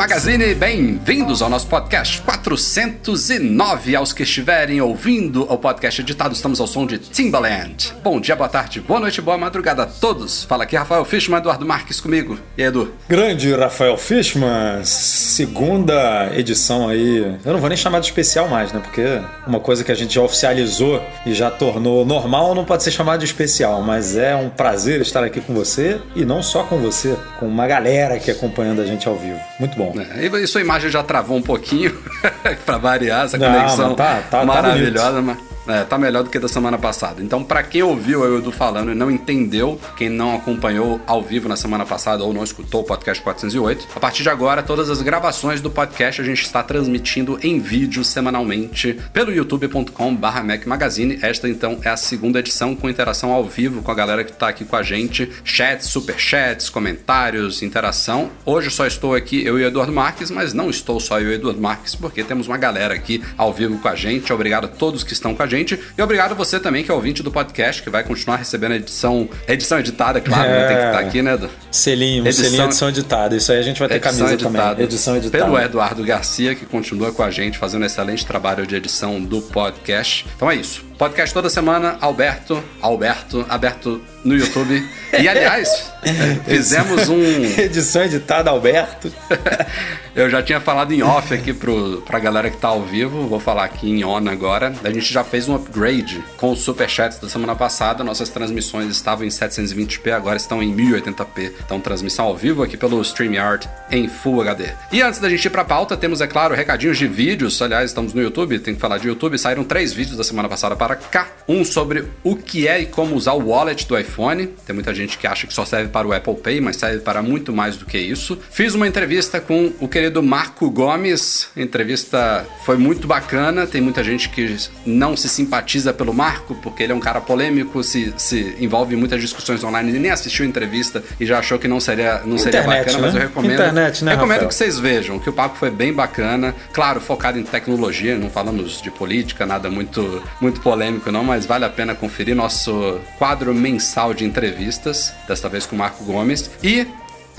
Magazine, bem-vindos ao nosso podcast 409. Aos que estiverem ouvindo o podcast editado, estamos ao som de Timbaland. Bom dia, boa tarde, boa noite, boa madrugada a todos. Fala aqui Rafael Fishman, Eduardo Marques comigo. E aí, Edu? Grande Rafael Fishman, segunda edição aí. Eu não vou nem chamar de especial mais, né? Porque uma coisa que a gente já oficializou e já tornou normal não pode ser chamado de especial, mas é um prazer estar aqui com você e não só com você, com uma galera que acompanhando a gente ao vivo. Muito bom. É, e sua imagem já travou um pouquinho, pra variar, essa Não, conexão mas tá- tá- tá maravilhosa, mas. É, tá melhor do que da semana passada. Então, pra quem ouviu eu Edu falando e não entendeu, quem não acompanhou ao vivo na semana passada ou não escutou o podcast 408, a partir de agora, todas as gravações do podcast a gente está transmitindo em vídeo semanalmente pelo youtube.com/barra Mac Magazine. Esta, então, é a segunda edição com interação ao vivo com a galera que tá aqui com a gente. Chats, superchats, comentários, interação. Hoje só estou aqui, eu e o Eduardo Marques, mas não estou só eu e o Eduardo Marques, porque temos uma galera aqui ao vivo com a gente. Obrigado a todos que estão com a gente. E obrigado a você também, que é ouvinte do podcast, que vai continuar recebendo a edição, edição editada, claro, né? Tem que estar aqui, né, Edu? Selinho, Edição- selinho edição editada. Isso aí a gente vai ter camisa também. Edição editada. Pelo Eduardo Garcia, que continua com a gente, fazendo um excelente trabalho de edição do podcast. Então é isso. Podcast toda semana, Alberto, Alberto, aberto no YouTube. E aliás, fizemos um. Edição editada, Alberto. Eu já tinha falado em off aqui pro, pra galera que tá ao vivo, vou falar aqui em on agora. A gente já fez um upgrade com os superchats da semana passada. Nossas transmissões estavam em 720p, agora estão em 1080p. Então, transmissão ao vivo aqui pelo StreamYard em Full HD. E antes da gente ir pra pauta, temos, é claro, recadinhos de vídeos. Aliás, estamos no YouTube, tem que falar de YouTube. Saíram três vídeos da semana passada para cá. Um sobre o que é e como usar o wallet do iPhone. Tem muita gente que acha que só serve para o Apple Pay, mas serve para muito mais do que isso. Fiz uma entrevista com o querido Marco Gomes. A entrevista foi muito bacana. Tem muita gente que não se simpatiza pelo Marco, porque ele é um cara polêmico, se, se envolve em muitas discussões online e nem assistiu a entrevista e já achou que não seria, não seria Internet, bacana, né? mas eu recomendo. Internet, né, recomendo Rafael? que vocês vejam que o papo foi bem bacana. Claro, focado em tecnologia, não falamos de política, nada muito, muito polêmico, não, mas vale a pena conferir nosso quadro mensal de entrevistas, desta vez com o Marco Gomes. E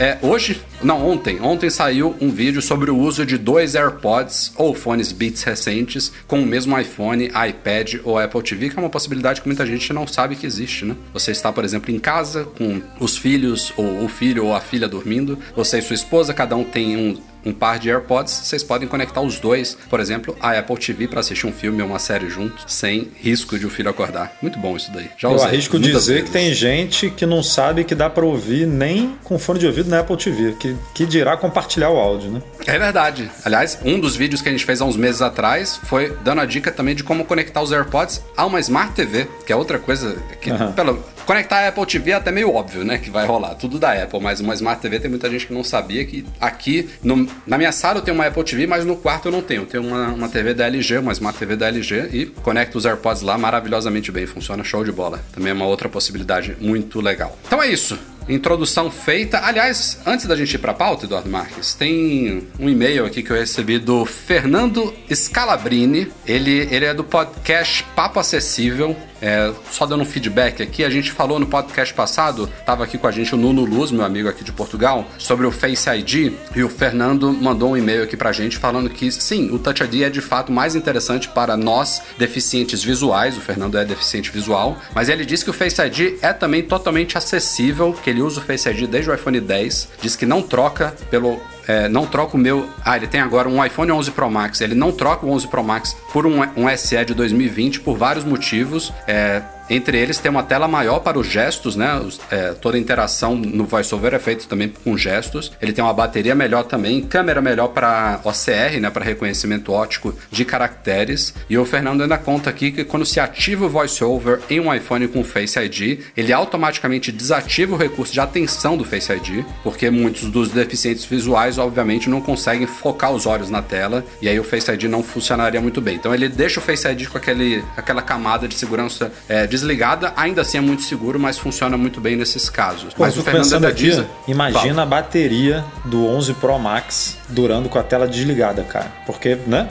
é, hoje, não, ontem, ontem saiu um vídeo sobre o uso de dois AirPods ou fones Beats recentes com o mesmo iPhone, iPad ou Apple TV, que é uma possibilidade que muita gente não sabe que existe, né? Você está, por exemplo, em casa com os filhos, ou o filho ou a filha dormindo, você e sua esposa, cada um tem um, um par de AirPods, vocês podem conectar os dois, por exemplo, a Apple TV para assistir um filme ou uma série junto, sem risco de o filho acordar. Muito bom isso daí. Já Eu usei arrisco muitas dizer vezes. que tem gente que não sabe que dá pra ouvir nem com fone de ouvido na Apple TV, que, que dirá compartilhar o áudio, né? É verdade. Aliás, um dos vídeos que a gente fez há uns meses atrás foi dando a dica também de como conectar os AirPods a uma Smart TV, que é outra coisa que, Aham. pelo, conectar a Apple TV é até meio óbvio, né, que vai rolar, tudo da Apple, mas uma Smart TV tem muita gente que não sabia que aqui no- na minha sala eu tenho uma Apple TV, mas no quarto eu não tenho. Eu tenho uma, uma TV da LG, uma Smart TV da LG e conecto os AirPods lá maravilhosamente bem, funciona show de bola. Também é uma outra possibilidade muito legal. Então é isso. Introdução feita. Aliás, antes da gente ir pra pauta, Eduardo Marques, tem um e-mail aqui que eu recebi do Fernando Scalabrini. Ele, ele é do podcast Papo Acessível. É, só dando um feedback aqui, a gente falou no podcast passado, tava aqui com a gente o Nuno Luz, meu amigo aqui de Portugal, sobre o Face ID, e o Fernando mandou um e-mail aqui pra gente falando que sim, o Touch ID é de fato mais interessante para nós deficientes visuais, o Fernando é deficiente visual, mas ele disse que o Face ID é também totalmente acessível, que ele usa o Face ID desde o iPhone 10, diz que não troca pelo é, não troca o meu. Ah, ele tem agora um iPhone 11 Pro Max. Ele não troca o 11 Pro Max por um, um SE de 2020 por vários motivos. É, Entre eles tem uma tela maior para os gestos, né? Os, é, toda interação no VoiceOver é feita também com gestos. Ele tem uma bateria melhor também, câmera melhor para OCR, né? Para reconhecimento óptico de caracteres. E o Fernando ainda conta aqui que quando se ativa o VoiceOver em um iPhone com Face ID, ele automaticamente desativa o recurso de atenção do Face ID, porque muitos dos deficientes visuais, obviamente, não conseguem focar os olhos na tela e aí o Face ID não funcionaria muito bem. Então ele deixa o Face ID com aquele, aquela camada de segurança é, desligada, ainda assim é muito seguro, mas funciona muito bem nesses casos. Pô, mas o Fernando aqui, diz... imagina Fala. a bateria do 11 Pro Max durando com a tela desligada, cara. Porque, né?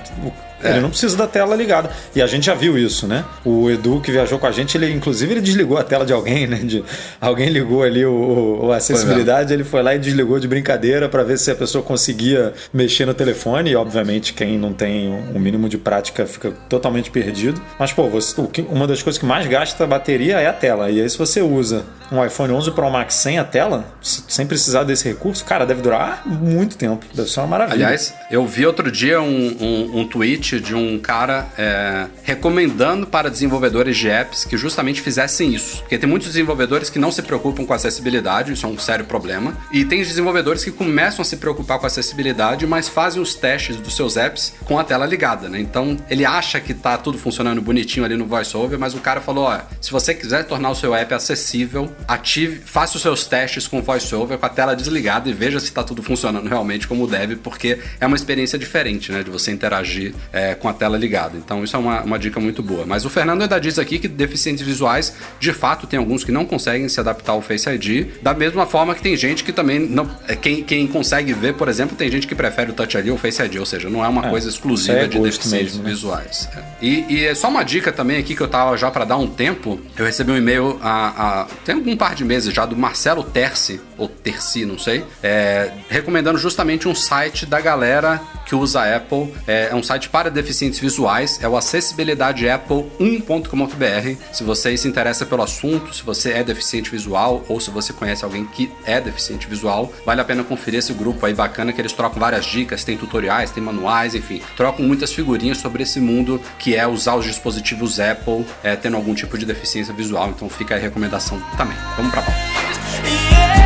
É. Ele não precisa da tela ligada. E a gente já viu isso, né? O Edu que viajou com a gente, ele inclusive ele desligou a tela de alguém, né? De, alguém ligou ali o, o acessibilidade, foi ele foi lá e desligou de brincadeira para ver se a pessoa conseguia mexer no telefone. E obviamente quem não tem um mínimo de prática fica totalmente perdido. Mas pô, você, uma das coisas que mais gasta a bateria é a tela. E aí se você usa um iPhone 11 Pro Max sem a tela, sem precisar desse recurso, cara, deve durar muito tempo. Deve ser uma maravilha. Aliás, eu vi outro dia um, um, um tweet de um cara é, recomendando para desenvolvedores de apps que justamente fizessem isso. Porque tem muitos desenvolvedores que não se preocupam com acessibilidade, isso é um sério problema. E tem desenvolvedores que começam a se preocupar com acessibilidade, mas fazem os testes dos seus apps com a tela ligada, né? Então ele acha que tá tudo funcionando bonitinho ali no VoiceOver, mas o cara falou: ó, se você quiser tornar o seu app acessível, ative, faça os seus testes com o VoiceOver com a tela desligada e veja se está tudo funcionando realmente como deve, porque é uma experiência diferente, né? De você interagir é, com a tela ligada. Então isso é uma, uma dica muito boa. Mas o Fernando ainda diz aqui que deficientes visuais, de fato, tem alguns que não conseguem se adaptar ao Face ID, da mesma forma que tem gente que também não. É, quem, quem consegue ver, por exemplo, tem gente que prefere o Touch ID ou o Face ID, ou seja, não é uma é, coisa exclusiva é de deficientes mesmo, né? visuais. É. E, e é só uma dica também aqui que eu tava já para dar um tempo, eu recebi um e-mail a, a, tem algum par de meses já do Marcelo Terci, ou Terci, não sei, é, recomendando justamente um site da galera que usa Apple. É, é um site para deficientes visuais, é o acessibilidadeapple1.com.br. Se você se interessa pelo assunto, se você é deficiente visual ou se você conhece alguém que é deficiente visual, vale a pena conferir esse grupo aí bacana que eles trocam várias dicas, tem tutoriais, tem manuais, enfim, trocam muitas figurinhas sobre esse mundo que é usar os dispositivos Apple é, tendo algum tipo de deficiência visual. Então fica aí a recomendação também. Vamos pra pauta.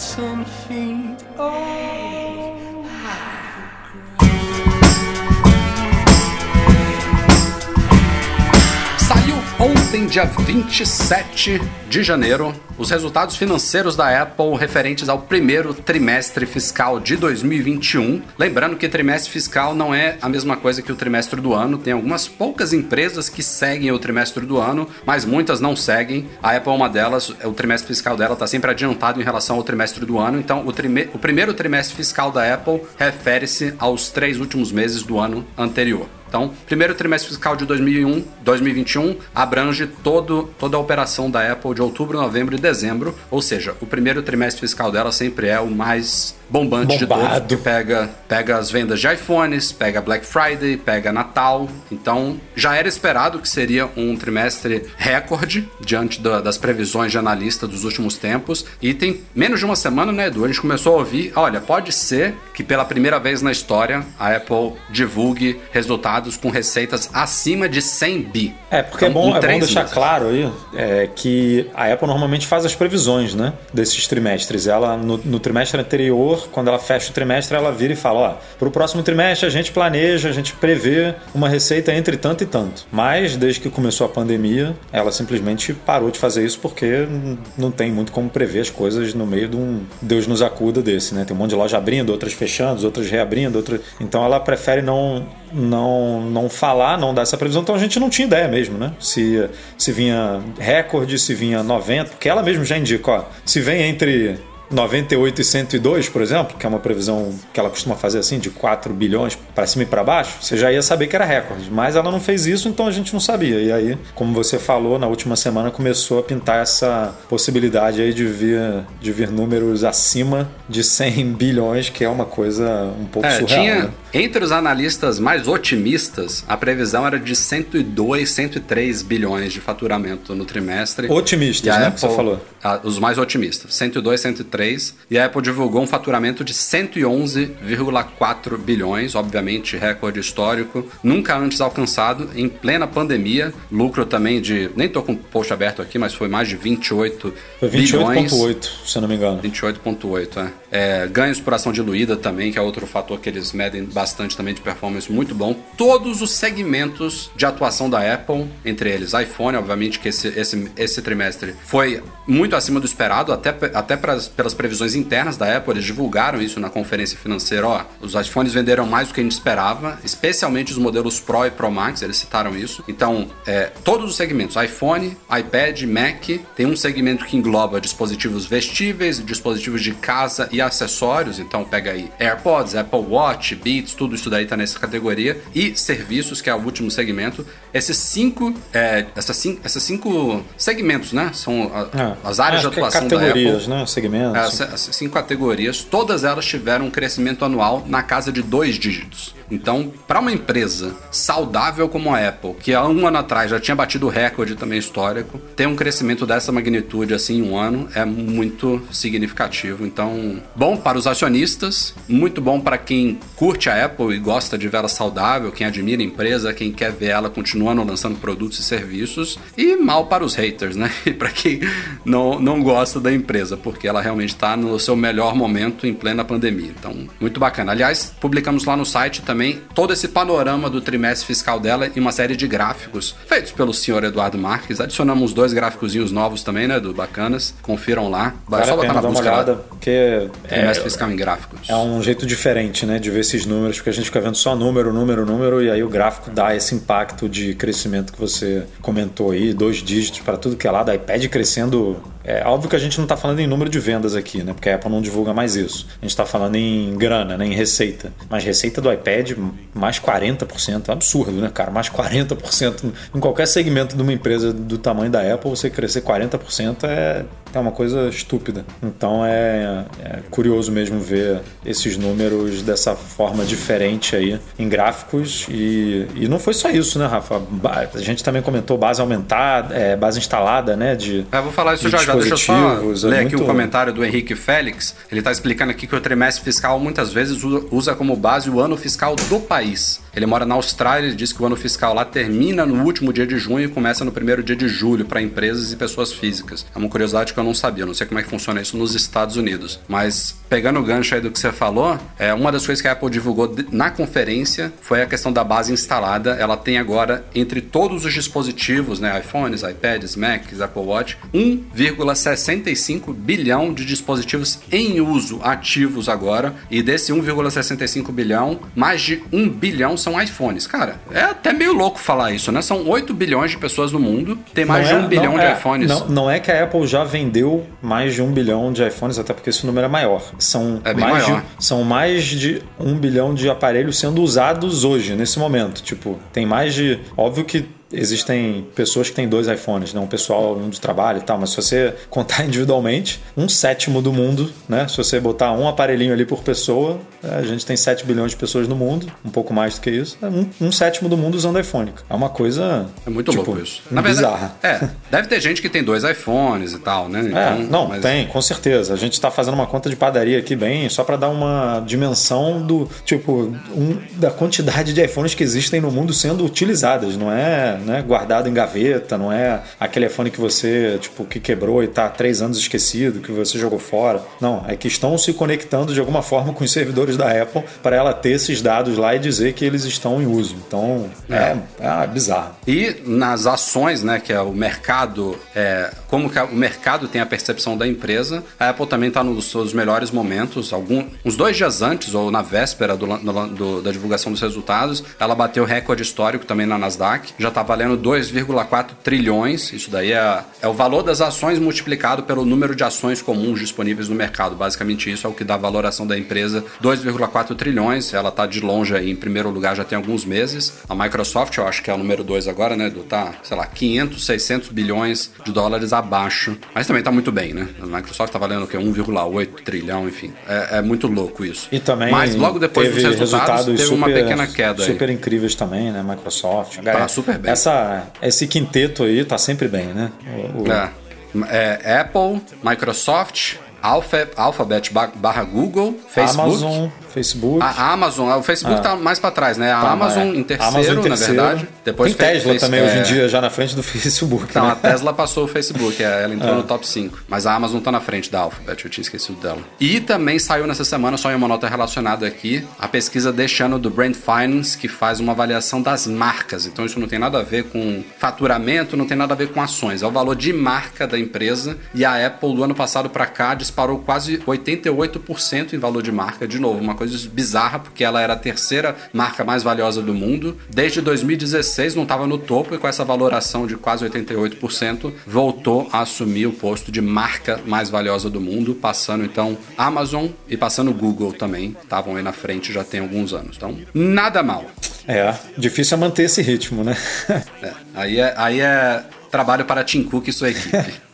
hands and feet. Oh. Ontem, dia 27 de janeiro, os resultados financeiros da Apple referentes ao primeiro trimestre fiscal de 2021. Lembrando que trimestre fiscal não é a mesma coisa que o trimestre do ano. Tem algumas poucas empresas que seguem o trimestre do ano, mas muitas não seguem. A Apple é uma delas. O trimestre fiscal dela está sempre adiantado em relação ao trimestre do ano. Então, o, o primeiro trimestre fiscal da Apple refere-se aos três últimos meses do ano anterior. Então, primeiro trimestre fiscal de 2001, 2021 abrange todo, toda a operação da Apple de outubro, novembro e dezembro, ou seja, o primeiro trimestre fiscal dela sempre é o mais bombante Bombado. de todos, que pega, pega as vendas de iPhones, pega Black Friday, pega Natal. Então, já era esperado que seria um trimestre recorde diante da, das previsões de analista dos últimos tempos. E tem menos de uma semana, né, Edu? A gente começou a ouvir, olha, pode ser que pela primeira vez na história a Apple divulgue resultados com receitas acima de 100 bi. É, porque então, é bom, é bom deixar meses. claro aí é, que a Apple normalmente faz as previsões, né, desses trimestres. Ela, no, no trimestre anterior, quando ela fecha o trimestre, ela vira e fala: ó, para o próximo trimestre a gente planeja, a gente prevê uma receita entre tanto e tanto. Mas desde que começou a pandemia, ela simplesmente parou de fazer isso porque não tem muito como prever as coisas no meio de um Deus nos acuda desse, né? Tem um monte de loja abrindo, outras fechando, outras reabrindo, outras. Então ela prefere não não não falar, não dar essa previsão. Então a gente não tinha ideia mesmo, né? Se se vinha recorde, se vinha 90, porque ela mesmo já indica, ó, se vem entre 98 e 102, por exemplo, que é uma previsão que ela costuma fazer assim, de 4 bilhões para cima e para baixo, você já ia saber que era recorde. Mas ela não fez isso, então a gente não sabia. E aí, como você falou, na última semana começou a pintar essa possibilidade aí de vir, de vir números acima de 100 bilhões, que é uma coisa um pouco é, surreal. Tinha, né? Entre os analistas mais otimistas, a previsão era de 102, 103 bilhões de faturamento no trimestre. Otimistas, né? Apple, que você falou. A, os mais otimistas. 102, 103 2023 e a Apple divulgou um faturamento de 111,4 bilhões, obviamente recorde histórico, nunca antes alcançado em plena pandemia. Lucro também de, nem tô com o post aberto aqui, mas foi mais de 28 foi 28,8, se eu não me engano. 28,8, é. É. Ganhos por ação diluída também, que é outro fator que eles medem bastante também de performance muito bom. Todos os segmentos de atuação da Apple, entre eles iPhone, obviamente que esse, esse, esse trimestre foi muito acima do esperado, até, até pras, pelas previsões internas da Apple, eles divulgaram isso na conferência financeira, ó, os iPhones venderam mais do que a gente esperava, especialmente os modelos Pro e Pro Max, eles citaram isso. Então, é, todos os segmentos, iPhone, iPad, Mac, tem um segmento que engloba dispositivos vestíveis, dispositivos de casa e acessórios, então pega aí AirPods, Apple Watch, Beats, tudo isso daí tá nessa categoria, e serviços, que é o último segmento. Esses cinco, é, essas cinco, essas cinco segmentos, né? São a, é, as áreas de atuação da Apple. Categorias, né? Segmentos. Essas, essas cinco categorias, todas elas tiveram um crescimento anual na casa de dois dígitos. Então, para uma empresa saudável como a Apple, que há um ano atrás já tinha batido o recorde também histórico, ter um crescimento dessa magnitude assim em um ano é muito significativo. Então, bom para os acionistas, muito bom para quem curte a Apple e gosta de vê-la saudável, quem admira a empresa, quem quer ver ela continuando lançando produtos e serviços, e mal para os haters, né? E para quem não, não gosta da empresa, porque ela realmente está no seu melhor momento em plena pandemia. Então, muito bacana. Aliás, publicamos lá no site também também todo esse panorama do trimestre fiscal dela e uma série de gráficos feitos pelo senhor Eduardo Marques. Adicionamos dois gráficozinhos novos também, né, do bacanas. Confiram lá. Vai só botar na busca uma olhada, lá. porque trimestre é, fiscal em gráficos. É um jeito diferente, né, de ver esses números, porque a gente fica vendo só número, número, número e aí o gráfico dá esse impacto de crescimento que você comentou aí, dois dígitos para tudo que é lado, iPad crescendo é óbvio que a gente não está falando em número de vendas aqui, né? Porque a Apple não divulga mais isso. A gente está falando em grana, né? em receita. Mas receita do iPad, mais 40%. É absurdo, né, cara? Mais 40%. Em qualquer segmento de uma empresa do tamanho da Apple, você crescer 40% é, é uma coisa estúpida. Então é, é curioso mesmo ver esses números dessa forma diferente aí em gráficos. E, e não foi só isso, né, Rafa? A gente também comentou base aumentada, é, base instalada, né? De, é, vou falar isso já já. Deixa eu só é ler aqui o um comentário do Henrique Félix. Ele está explicando aqui que o trimestre fiscal muitas vezes usa como base o ano fiscal do país. Ele mora na Austrália e diz que o ano fiscal lá termina no último dia de junho e começa no primeiro dia de julho para empresas e pessoas físicas. É uma curiosidade que eu não sabia, eu não sei como é que funciona isso nos Estados Unidos. Mas pegando o gancho aí do que você falou, é uma das coisas que a Apple divulgou na conferência foi a questão da base instalada. Ela tem agora entre todos os dispositivos, né, iPhones, iPads, Macs, Apple Watch, 1,65 bilhão de dispositivos em uso ativos agora. E desse 1,65 bilhão, mais de 1 bilhão são iPhones. Cara, é até meio louco falar isso, né? São 8 bilhões de pessoas no mundo, tem mais não de 1 é, bilhão de é, iPhones. Não, não é que a Apple já vendeu mais de 1 bilhão de iPhones, até porque esse número é maior. São, é mais, maior. De, são mais de 1 bilhão de aparelhos sendo usados hoje, nesse momento. Tipo, tem mais de. Óbvio que existem pessoas que têm dois iPhones, né? um pessoal um de trabalho e tal, mas se você contar individualmente, um sétimo do mundo, né? Se você botar um aparelhinho ali por pessoa, é, a gente tem 7 bilhões de pessoas no mundo, um pouco mais do que isso, é um, um sétimo do mundo usando iPhone. É uma coisa. É muito tipo, louco isso. Na bizarra. Verdade, é, deve ter gente que tem dois iPhones e tal, né? É, então, é, não, mas... tem, com certeza. A gente está fazendo uma conta de padaria aqui bem, só para dar uma dimensão do tipo um, da quantidade de iPhones que existem no mundo sendo utilizadas, não é né, guardado em gaveta, não é aquele iPhone que você, tipo, que quebrou e está há três anos esquecido, que você jogou fora. Não, é que estão se conectando de alguma forma com os servidores da Apple para ela ter esses dados lá e dizer que eles estão em uso. Então, é, é, é bizarro. E nas ações, né, que é o mercado, é, como que o mercado tem a percepção da empresa, a Apple também está nos seus melhores momentos. Algum, uns dois dias antes, ou na véspera do, do, da divulgação dos resultados, ela bateu recorde histórico também na Nasdaq, já está valendo 2,4 trilhões. Isso daí é, é o valor das ações multiplicado pelo número de ações comuns disponíveis no mercado. Basicamente, isso é o que dá a valoração da empresa: 2,4 trilhões. Ela está de longe aí, em primeiro lugar já tem alguns meses. A Microsoft, eu acho que é o número 2 agora, né? Do tá, sei lá, 500, 600 bilhões de dólares abaixo. Mas também está muito bem, né? A Microsoft está valendo o quê? 1,8 trilhão, enfim. É, é, muito louco isso. E também. Mas logo depois dos resultados, resultados teve super, uma pequena queda super aí. incríveis também, né? Microsoft. Tá super bem. Essa esse quinteto aí tá sempre bem, né? O. É. É, Apple, Microsoft, Alphabet barra Google, Facebook. Amazon, Facebook. A Amazon, o Facebook ah. tá mais para trás, né? A tá, Amazon, é. em terceiro, Amazon em terceiro, na verdade. Depois Tem Tesla também é... hoje em dia já na frente do Facebook. Então, né? a Tesla passou o Facebook, é, ela entrou ah. no top 5. Mas a Amazon tá na frente da Alphabet, eu tinha esquecido dela. E também saiu nessa semana, só em uma nota relacionada aqui, a pesquisa deste ano do Brand Finance, que faz uma avaliação das marcas. Então isso não tem nada a ver com faturamento, não tem nada a ver com ações. É o valor de marca da empresa. E a Apple, do ano passado para cá, disparou quase 88% em valor de marca. De novo, uma coisa bizarra, porque ela era a terceira marca mais valiosa do mundo. Desde 2016 não estava no topo e com essa valoração de quase 88%, voltou a assumir o posto de marca mais valiosa do mundo, passando então Amazon e passando Google também. Estavam aí na frente já tem alguns anos. Então, nada mal. É, difícil é manter esse ritmo, né? é, aí, é, aí é trabalho para Tim Cook e sua equipe.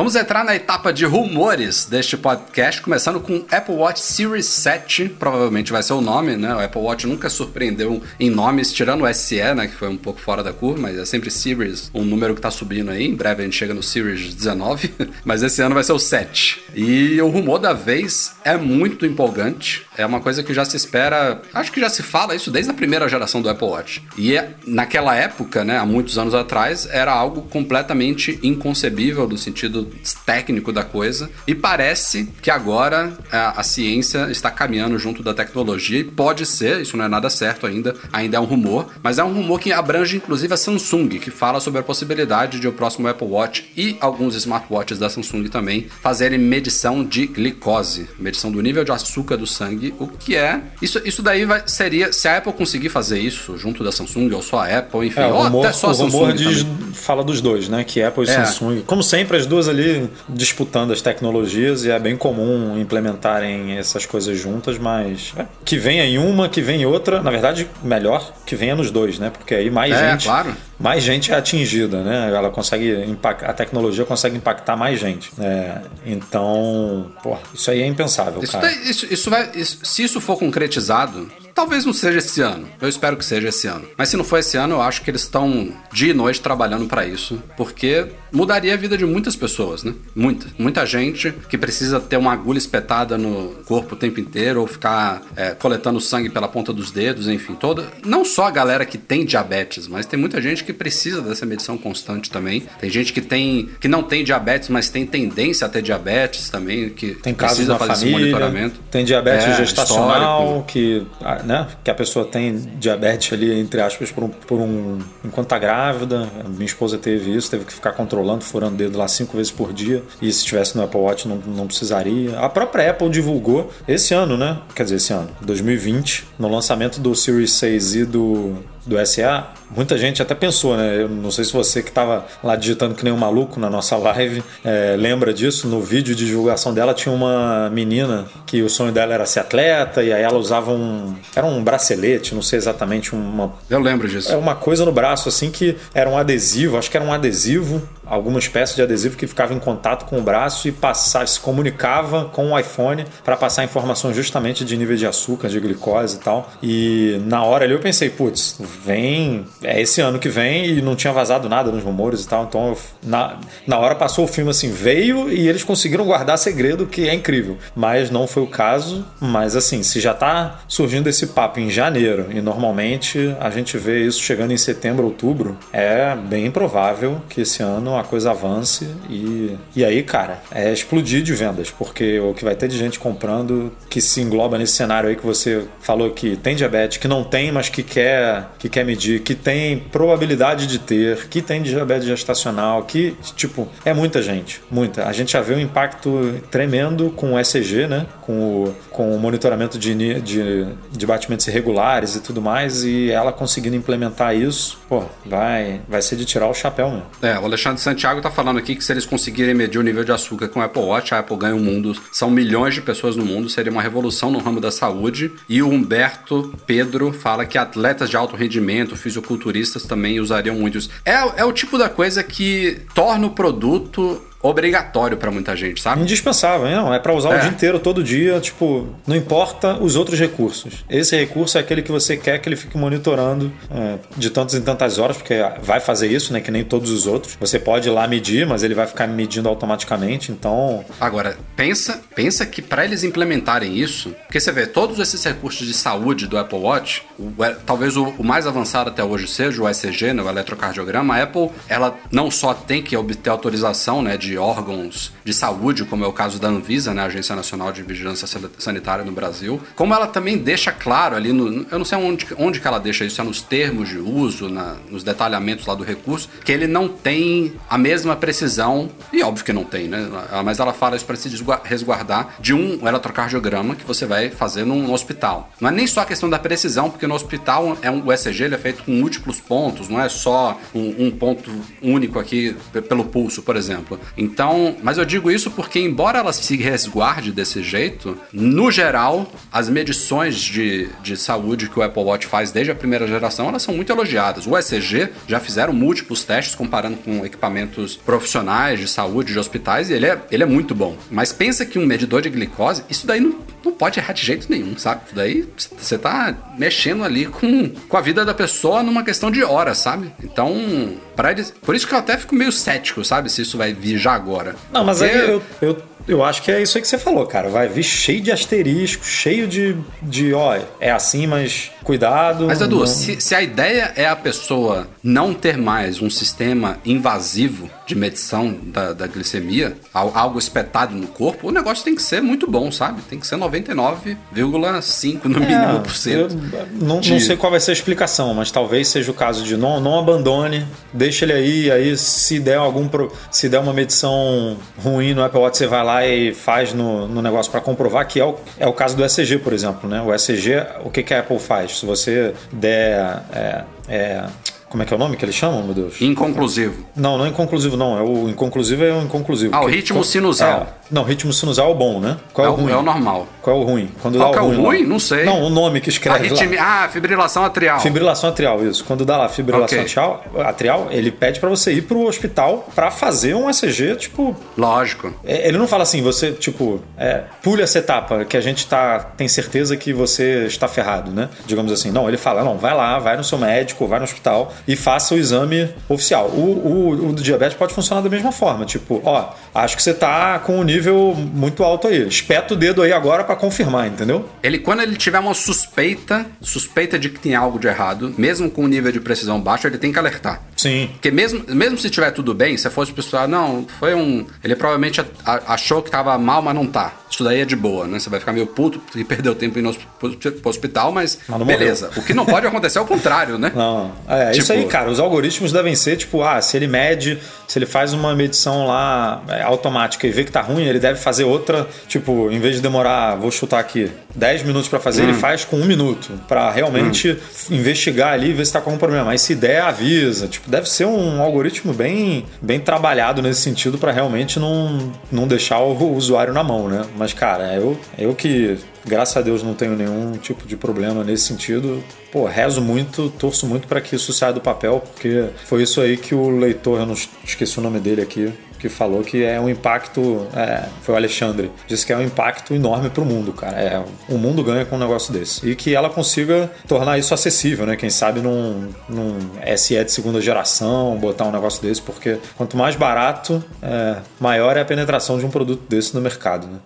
Vamos entrar na etapa de rumores deste podcast, começando com Apple Watch Series 7, provavelmente vai ser o nome, né? O Apple Watch nunca surpreendeu em nomes, tirando o SE, né? Que foi um pouco fora da curva, mas é sempre Series, um número que tá subindo aí. Em breve a gente chega no Series 19, mas esse ano vai ser o 7. E o rumor da vez é muito empolgante. É uma coisa que já se espera, acho que já se fala isso desde a primeira geração do Apple Watch. E é, naquela época, né, há muitos anos atrás, era algo completamente inconcebível do sentido técnico da coisa. E parece que agora a, a, ciência está caminhando junto da tecnologia e pode ser, isso não é nada certo ainda, ainda é um rumor, mas é um rumor que abrange inclusive a Samsung, que fala sobre a possibilidade de o próximo Apple Watch e alguns smartwatches da Samsung também fazerem medição de glicose, medição do nível de açúcar do sangue, o que é. Isso, isso daí vai, seria. Se a Apple conseguir fazer isso junto da Samsung, ou só a Apple, enfim, é, ou rumor, até só a Samsung. O rumor diz, fala dos dois, né? Que Apple e é. Samsung. Como sempre, as duas ali disputando as tecnologias e é bem comum implementarem essas coisas juntas, mas é, que venha em uma, que venha em outra, na verdade, melhor que venha nos dois, né? Porque aí mais é, gente, claro. mais gente é atingida, né? Ela consegue impactar, a tecnologia consegue impactar mais gente. É, então, isso aí é impensável, isso cara. isso, isso vai, isso, se isso for concretizado, Talvez não seja esse ano. Eu espero que seja esse ano. Mas se não for esse ano, eu acho que eles estão dia e noite trabalhando para isso, porque mudaria a vida de muitas pessoas, né? Muita, muita gente que precisa ter uma agulha espetada no corpo o tempo inteiro ou ficar é, coletando sangue pela ponta dos dedos, enfim, toda. Não só a galera que tem diabetes, mas tem muita gente que precisa dessa medição constante também. Tem gente que tem que não tem diabetes, mas tem tendência a ter diabetes também, que tem precisa fazer família, esse monitoramento. Tem diabetes é, gestacional que né? Que a pessoa tem diabetes ali, entre aspas, por um, por um. enquanto tá grávida. Minha esposa teve isso, teve que ficar controlando, furando o dedo lá cinco vezes por dia. E se estivesse no Apple Watch não, não precisaria. A própria Apple divulgou esse ano, né? Quer dizer, esse ano, 2020, no lançamento do Series 6 e do do SA, muita gente até pensou, né? Eu não sei se você que estava lá digitando que nem um maluco na nossa live é, lembra disso. No vídeo de divulgação dela tinha uma menina que o sonho dela era ser atleta e aí ela usava um. Era um bracelete, não sei exatamente uma. Eu lembro disso. É uma coisa no braço assim que era um adesivo, acho que era um adesivo alguma espécie de adesivo que ficava em contato com o braço e passava, se comunicava com o iPhone para passar informações justamente de nível de açúcar, de glicose e tal. E na hora ali eu pensei, putz, vem, é esse ano que vem e não tinha vazado nada nos rumores e tal. Então eu, na, na hora passou o filme assim, veio e eles conseguiram guardar segredo, que é incrível. Mas não foi o caso. Mas assim, se já tá surgindo esse papo em janeiro e normalmente a gente vê isso chegando em setembro, outubro, é bem provável que esse ano a coisa avance e, e aí, cara, é explodir de vendas, porque o que vai ter de gente comprando que se engloba nesse cenário aí que você falou que tem diabetes, que não tem, mas que quer, que quer medir, que tem probabilidade de ter, que tem diabetes gestacional, que, tipo, é muita gente, muita. A gente já vê um impacto tremendo com o ECG, né? Com o, com o monitoramento de, de, de batimentos irregulares e tudo mais, e ela conseguindo implementar isso, pô, vai, vai ser de tirar o chapéu mesmo. É, o Alexandre Santiago tá falando aqui que se eles conseguirem medir o nível de açúcar com o Apple Watch, a Apple ganha o mundo. São milhões de pessoas no mundo, seria uma revolução no ramo da saúde. E o Humberto Pedro fala que atletas de alto rendimento, fisiculturistas também usariam muito. É, é o tipo da coisa que torna o produto obrigatório para muita gente, sabe? Indispensável, não. É para usar É. o dia inteiro, todo dia, tipo, não importa os outros recursos. Esse recurso é aquele que você quer que ele fique monitorando é, de tantas em tantas horas, porque vai fazer isso, né? Que nem todos os outros. Você pode ir lá medir, mas ele vai ficar medindo automaticamente. Então, Agora, pensa, pensa que para eles implementarem isso, porque você vê todos esses recursos de saúde do Apple Watch, o- é, talvez o, o mais avançado até hoje seja o ECG, né, o eletrocardiograma, a Apple, ela não só tem que obter autorização, né, de órgãos de saúde, como é o caso da Anvisa, né, a Agência Nacional de Vigilância San- Sanitária no Brasil, como ela também deixa claro ali no, eu não sei onde, onde que ela deixa isso, é nos termos de uso, na- nos detalhamentos lá do recurso, que ele não tem a mesma precisão, e óbvio que não tem, né? Mas ela fala isso para se resguardar de um eletrocardiograma que você vai fazer num hospital. Não é nem só a questão da precisão, porque no hospital é um, o ECG ele é feito com múltiplos pontos, não é só um, um ponto único aqui pelo pulso, por exemplo. Então, mas eu digo isso porque, embora ela se resguarde desse jeito, no geral, as medições de, de saúde que o Apple Watch faz desde a primeira geração, elas são muito elogiadas. O ECG já fizeram múltiplos testes comparando com equipamentos profissionais de saúde, de hospitais, e ele é, ele é muito bom. Mas pensa que um medidor de glicose, isso daí não, não pode errar de jeito nenhum, sabe? Isso daí você tá mexendo ali com, com a vida da pessoa numa questão de horas, sabe? Então, para. Por isso que eu até fico meio cético, sabe? Se isso vai vir já agora. Não, mas aí eu, eu, eu acho que é isso aí que você falou, cara. Vai vir cheio de asterisco, cheio de, de ó, é assim, mas cuidado. Mas, Edu, não- se, se a ideia é a pessoa não ter mais um sistema invasivo de medição da, da glicemia, al- algo espetado no corpo, o negócio tem que ser muito bom, sabe? Tem que ser 99,5 no mínimo É, por cento. não, de- não sei qual vai ser a explicação, mas talvez seja o caso de não, não abandone, deixa ele aí, aí se der algum se der uma medição ruim no Apple Watch, você vai lá e faz no, no negócio para comprovar que é o, é o caso do ECG, por exemplo, né? O ECG, o que, que a Apple faz? Se você der é, é, como é que é o nome que eles chamam, meu Deus? Inconclusivo. Não, não é inconclusivo, não. É o inconclusivo é o inconclusivo. Ah, o ritmo sinusal. É, não, ritmo sinusal é o bom, né? Qual é, É o o, ruim? é o normal. Qual é o ruim? Quando Qual dá que é o ruim? Não sei. Não, o nome que escreve lá. Arritmi... Ah, fibrilação atrial. Fibrilação atrial, isso. Quando dá lá fibrilação Ok. atrial, atrial, ele pede pra você ir pro hospital pra fazer um ECG, tipo. Lógico. é, Ele não fala assim, você, tipo, é, pule essa etapa que a gente tá, tem certeza que você está ferrado, né? Digamos assim. Não, ele fala, não, vai lá, vai no seu médico, vai no hospital e faça o exame oficial. O, o, o do diabetes pode funcionar da mesma forma. Tipo, ó, acho que você tá com um nível muito alto aí. Espeta o dedo aí agora pra confirmar, entendeu? Ele, quando ele tiver uma suspeita, suspeita de que tem algo de errado, mesmo com nível de precisão baixo, ele tem que alertar. Sim. Porque mesmo, mesmo se tiver tudo bem, se fosse pessoal, não, foi um. Ele provavelmente achou que tava mal, mas não tá. Isso daí é de boa, né? Você vai ficar meio puto e perdeu tempo indo pro hospital, mas, Mas beleza. O que não pode acontecer é o contrário, né? Não, é isso Tipo- aí, cara. Os algoritmos devem ser tipo, ah, se ele mede, se ele faz uma medição lá é, automática e vê que tá ruim, ele deve fazer outra, tipo, em vez de demorar, vou chutar aqui, 10 minutos pra fazer, Hum. ele faz com um minuto pra realmente investigar ali e ver se tá com algum problema. Mas se der, avisa. Tipo, deve ser um algoritmo bem, bem trabalhado nesse sentido pra realmente não, não deixar o usuário na mão, né? Mas, cara, eu, eu que graças a Deus não tenho nenhum tipo de problema nesse sentido. Pô, rezo muito, torço muito para que isso saia do papel, porque foi isso aí que o leitor, eu não esqueci o nome dele aqui, que falou que é um impacto. é, foi o Alexandre. Disse que é um impacto enorme pro mundo, cara. É, o mundo ganha com um negócio desse. E que ela consiga tornar isso acessível, né? Quem sabe num, num SE de segunda geração, botar um negócio desse, porque quanto mais barato, é, maior é a penetração de um produto desse no mercado, né?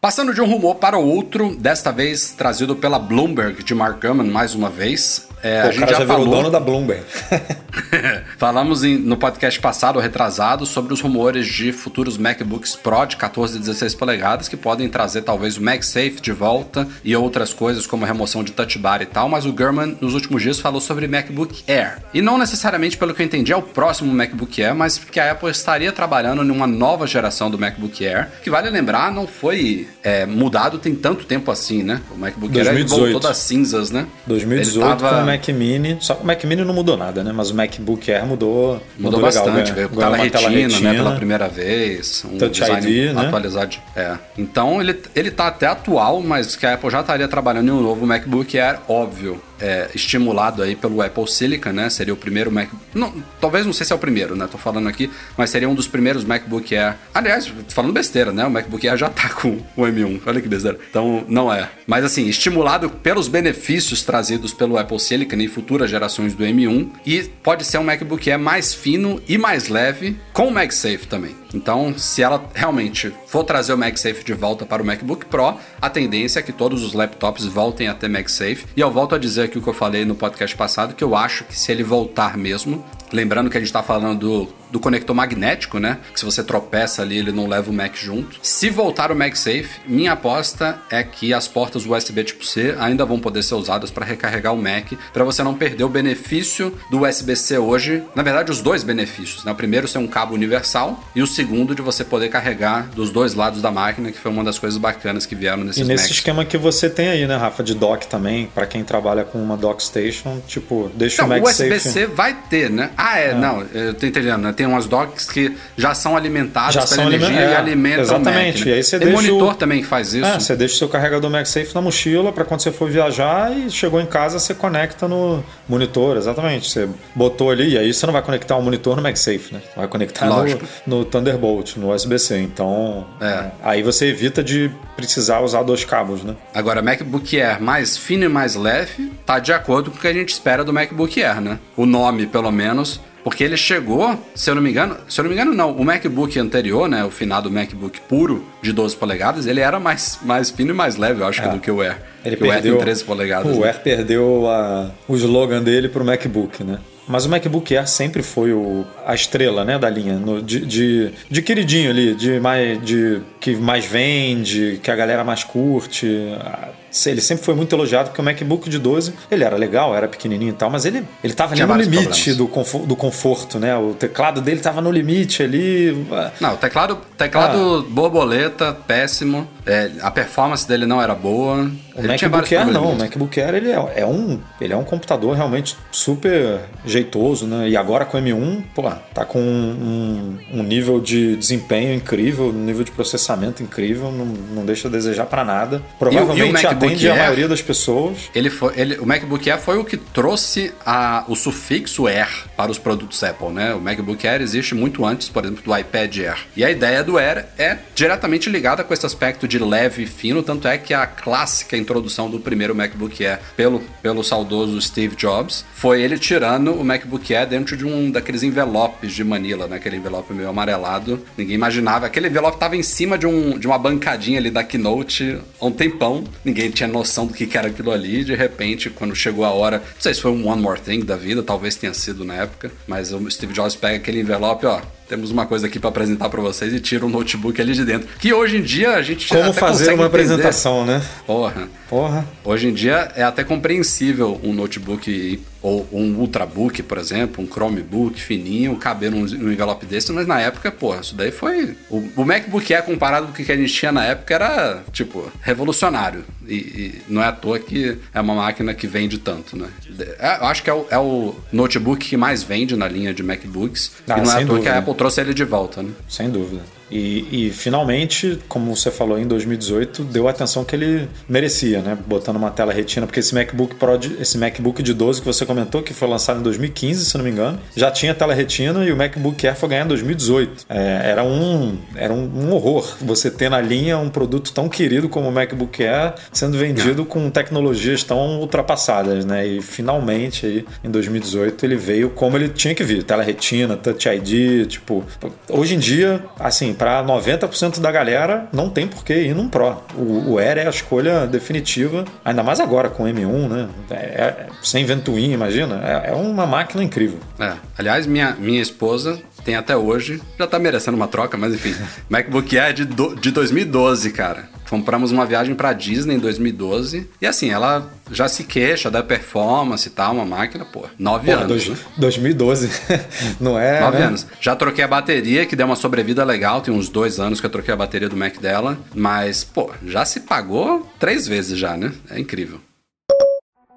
Passando de um rumor para o outro, desta vez trazido pela Bloomberg de Mark Gurman mais uma vez. É, Pô, a o gente já, já falou. dono da Bloomberg. Falamos em- no podcast passado, retrasado, sobre os rumores de futuros MacBooks Pro de 14 e 16 polegadas que podem trazer talvez o MagSafe de volta e outras coisas como remoção de touch bar e tal, mas o Gurman nos últimos dias falou sobre MacBook Air. E não necessariamente, pelo que eu entendi, é o próximo MacBook Air, mas que a Apple estaria trabalhando em uma nova geração do MacBook Air, que vale lembrar, não foi é, mudado tem tanto tempo assim, né? O MacBook Air ele 2018. voltou das cinzas, né? 2018 Ele tava- com o Mac Mini. Só que o Mac Mini não mudou nada, né? Mas o MacBook Air mudou. Mudou, legal, bastante, ganhou- veio com ganhou tela uma retina, né, pela primeira vez, um Touch ID, né? atualizado. É. Então ele, ele tá até atual, mas que a Apple já estaria trabalhando em um novo MacBook Air, óbvio. É, estimulado aí pelo Apple Silicon, né? Seria o primeiro Mac. Não, talvez não sei se é o primeiro, né? Tô falando aqui, mas seria um dos primeiros MacBook Air. Aliás, falando besteira, né? O MacBook Air já tá com o M1. Olha que besteira. Então, não é. Mas assim, estimulado pelos benefícios trazidos pelo Apple Silicon e futuras gerações do M1. E pode ser um MacBook Air mais fino e mais leve, com o MagSafe também. Então, se ela realmente for trazer o MagSafe de volta para o MacBook Pro, a tendência é que todos os laptops voltem a ter MagSafe. E eu volto a dizer aqui o que eu falei no podcast passado, que eu acho que se ele voltar mesmo, lembrando que a gente está falando do do conector magnético, né? Que se você tropeça ali, ele não leva o Mac junto. Se voltar o MagSafe, minha aposta é que as portas USB tipo C ainda vão poder ser usadas para recarregar o Mac, para você não perder o benefício do USB-C hoje. Na verdade, os dois benefícios, né? O primeiro ser um cabo universal e o segundo de você poder carregar dos dois lados da máquina, que foi uma das coisas bacanas que vieram nesses E nesse Macs. esquema que você tem aí, né, Rafa, de dock também, para quem trabalha com uma dock station, tipo, deixa Não, o o MagSafe... USB-C vai ter, né? Ah, é, não, eu tô entendendo, né? Tem umas docks que já são alimentadas Já pela são energia aliment- e é, alimentam exatamente. né? E aí você Tem monitor o- também que faz isso. É, você deixa o seu carregador MagSafe na mochila para quando você for viajar e chegou em casa você conecta no monitor, exatamente. Você botou ali e aí você não vai conectar o monitor no MagSafe, né? Vai conectar no, no Thunderbolt, no USB-C. Então, É. aí você evita de precisar usar dois cabos, né? Agora, MacBook Air mais fino e mais leve tá de acordo com o que a gente espera do MacBook Air, né? O nome, pelo menos. Porque ele chegou, se eu não me engano, se eu não me engano, não. O MacBook anterior, né? O finado MacBook puro de 12 polegadas, ele era mais, mais fino e mais leve, eu acho, que do que o Air. Ele que o Air perdeu tem 13 polegadas. O né? Air perdeu a- o slogan dele pro MacBook, né? Mas o MacBook Air sempre foi o- a estrela, né, da linha, no- de, de, de queridinho ali, de mais de que mais vende, que a galera mais curte. Ah, Ele sempre foi muito elogiado porque o MacBook de 12, ele era legal, era pequenininho e tal, mas ele ele tava ali no limite do conforto, do conforto, né? O teclado dele tava no limite ali. ah, Não, o teclado, teclado borboleta, péssimo. É, a performance dele não era boa. O MacBook Air não, o. MacBook Air ele é, é um, ele é um computador realmente super jeitoso, né? E agora com o M1, pô, tá com um, um nível de desempenho incrível, um nível de processamento incrível, não, não deixa a desejar pra nada. Provavelmente MacBook atende a Air? maioria das pessoas. Ele foi, ele, o MacBook Air foi o que trouxe a, o sufixo Air para os produtos Apple, né? O MacBook Air existe muito antes, por exemplo, do iPad Air. E a ideia do Air é diretamente ligada com esse aspecto de leve e fino, tanto é que a clássica introdução do primeiro MacBook Air pelo, pelo saudoso Steve Jobs foi ele tirando o MacBook Air dentro de um daqueles envelopes de Manila, né? Aquele envelope meio amarelado. Ninguém imaginava. Aquele envelope estava em cima de, um, de uma bancadinha ali da Keynote há um tempão. Ninguém tinha noção do que que era aquilo ali. De repente, quando chegou a hora, não sei se foi um One More Thing da vida, talvez tenha sido na época, mas o Steve Jobs pega aquele envelope, ó. Temos uma coisa aqui para apresentar para vocês e tira um notebook ali de dentro. Que hoje em dia a gente Como fazer uma entender. apresentação, né? Porra. Porra. Hoje em dia é até compreensível um notebook ou um Ultrabook, por exemplo, um Chromebook fininho, caber num, num envelope desse, mas na época, pô, isso daí foi. O, o MacBook Air comparado com o que a gente tinha na época era, tipo, revolucionário. E, e não é à toa que é uma máquina que vende tanto, né? É, eu acho que é o, é o notebook que mais vende na linha de MacBooks. Ah, e não é à toa que dúvida. a Apple trouxe ele de volta, né? Sem dúvida. E, e, finalmente, como você falou em 2018, deu a atenção que ele merecia, né? Botando uma tela retina, porque esse MacBook Pro, esse MacBook de 12 que você comentou, que foi lançado em 2015, se não me engano, já tinha tela retina e o MacBook Air foi ganhar em 2018. É, era um, era um, um horror você ter na linha um produto tão querido como o MacBook Air sendo vendido com tecnologias tão ultrapassadas, né? E finalmente aí em 2018 ele veio como ele tinha que vir, tela retina, Touch ID, tipo, hoje em dia, assim, para 90% da galera não tem por que ir num Pro. O, o Air é a escolha definitiva, ainda mais agora com o M1, né? É- é- sem ventoinha, imagina. É, é uma máquina incrível. É. Aliás, minha, minha esposa tem até hoje, já tá merecendo uma troca, mas enfim. MacBook Air de, do- de 2012, cara. Compramos uma viagem pra Disney em 2012. E assim, ela já se queixa da performance e tal, uma máquina, pô, nove Pô, anos. dois- né? 2012, não é? Nove né? anos. Já troquei a bateria, que deu uma sobrevida legal. Tem uns dois anos que eu troquei a bateria do Mac dela. Mas, pô, já se pagou três vezes já, né? É incrível.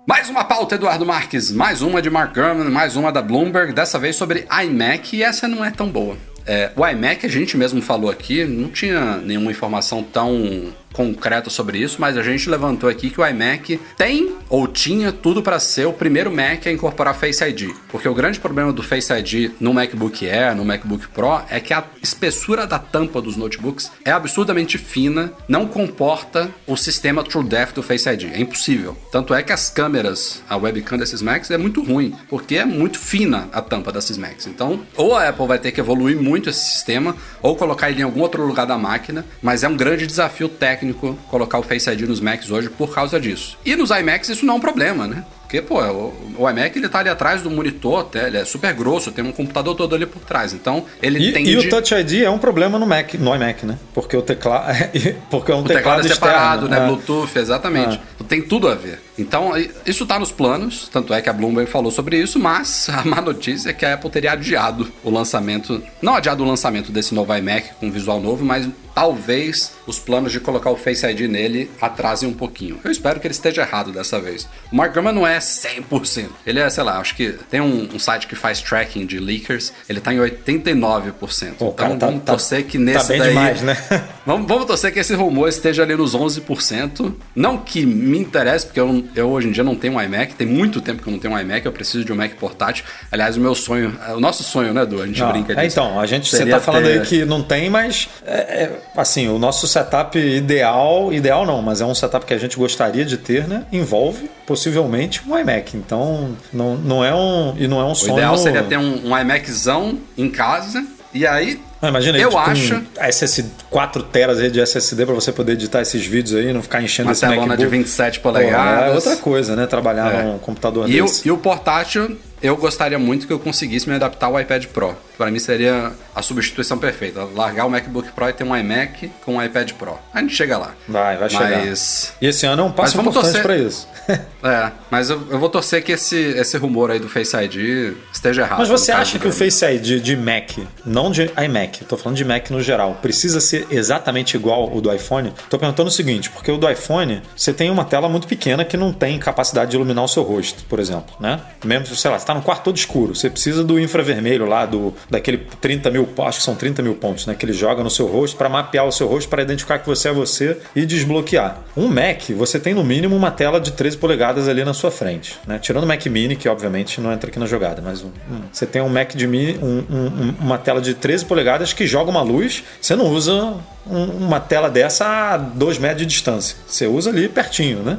Mais uma pauta, Eduardo Marques. Mais uma de Mark Gurman, mais uma da Bloomberg. Dessa vez sobre iMac e essa não é tão boa. É, o iMac, a gente mesmo falou aqui, não tinha nenhuma informação tão concreto sobre isso, mas a gente levantou aqui que o iMac tem ou tinha tudo para ser o primeiro Mac a incorporar Face ID. Porque o grande problema do Face ID no MacBook Air, no MacBook Pro, é que a espessura da tampa dos notebooks é absurdamente fina, não comporta o sistema TrueDepth do Face ID. É impossível. Tanto é que as câmeras, a webcam desses Macs é muito ruim, porque é muito fina a tampa desses Macs. Então, ou a Apple vai ter que evoluir muito esse sistema, ou colocar ele em algum outro lugar da máquina, mas é um grande desafio técnico colocar o Face ID nos Macs hoje por causa disso. E nos iMacs isso não é um problema, né? Porque, pô, o, o iMac ele tá ali atrás do monitor, até, ele é super grosso, tem um computador todo ali por trás. Então, ele e, tende... E o Touch ID é um problema no Mac, no iMac, né? Porque o teclado. porque é um o teclado, teclado é separado, externo, né? é. Bluetooth, exatamente. Tem tudo a ver. Então, isso tá nos planos, tanto é que a Bloomberg falou sobre isso, mas a má notícia é que a Apple teria adiado o lançamento, não adiado o lançamento desse novo iMac com visual novo, mas talvez os planos de colocar o Face ID nele atrasem um pouquinho. Eu espero que ele esteja errado dessa vez. O Mark Gurman não é 100%. Ele é, sei lá, acho que tem um, um site que faz tracking de leakers, ele tá em 89%. Pô, então cara, tá- vamos tá- torcer que nesse tá bem daí... demais, né? Vamos, vamos torcer que esse rumor esteja ali nos 11%. Não que me interesse, porque eu, eu hoje em dia não tenho um iMac. Tem muito tempo que eu não tenho um iMac. Eu preciso de um Mac portátil. Aliás, o meu sonho, o nosso sonho, né, Edu? A gente Não, brinca é, disso. então, a gente, você tá falando ter- aí que não tem, mas é, é, assim, o nosso setup ideal, ideal não, mas é um setup que a gente gostaria de ter, né? Envolve possivelmente um iMac. Então, não, não é um e não é um O sonho. ideal seria ter um, um iMaczão em casa. E aí, Ah, imagina eu tipo, acho... SS 4 teras aí de SSD pra você poder editar esses vídeos aí, não ficar enchendo Uma esse MacBook. de 27 Pô, polegadas. É outra coisa, né? Trabalhar É. num computador E o, desse. e o portátil, eu gostaria muito que eu conseguisse me adaptar ao iPad Pro. Para mim seria a substituição perfeita. Largar o MacBook Pro e ter um iMac com um iPad Pro. A gente chega lá. Vai, vai chegar. Mas... E esse ano é um passo importante torcer- pra isso. É, mas eu, eu vou torcer que esse, esse rumor aí do Face ID esteja errado. Mas você acha que o. Face ID de Mac, não de iMac, tô falando de Mac no geral, precisa ser exatamente igual ao do iPhone? Tô perguntando o seguinte, porque o do iPhone, você tem uma tela muito pequena que não tem capacidade de iluminar o seu rosto, por exemplo, né? Mesmo, sei lá, você tá no quarto todo escuro, você precisa do infravermelho lá, do, daquele 30 mil, acho que são 30 mil pontos, né? Que ele joga no seu rosto para mapear o seu rosto, para identificar que você é você e desbloquear. Um Mac, você tem no mínimo uma tela de 13 polegadas ali na sua frente, né? Tirando o Mac Mini, que obviamente não entra aqui na jogada, mas um- um- você tem um Mac de mini, um- um- um- uma tela de 13 polegadas que joga uma luz, você não usa um- uma tela dessa a 2 metros de distância. Você usa ali pertinho, né?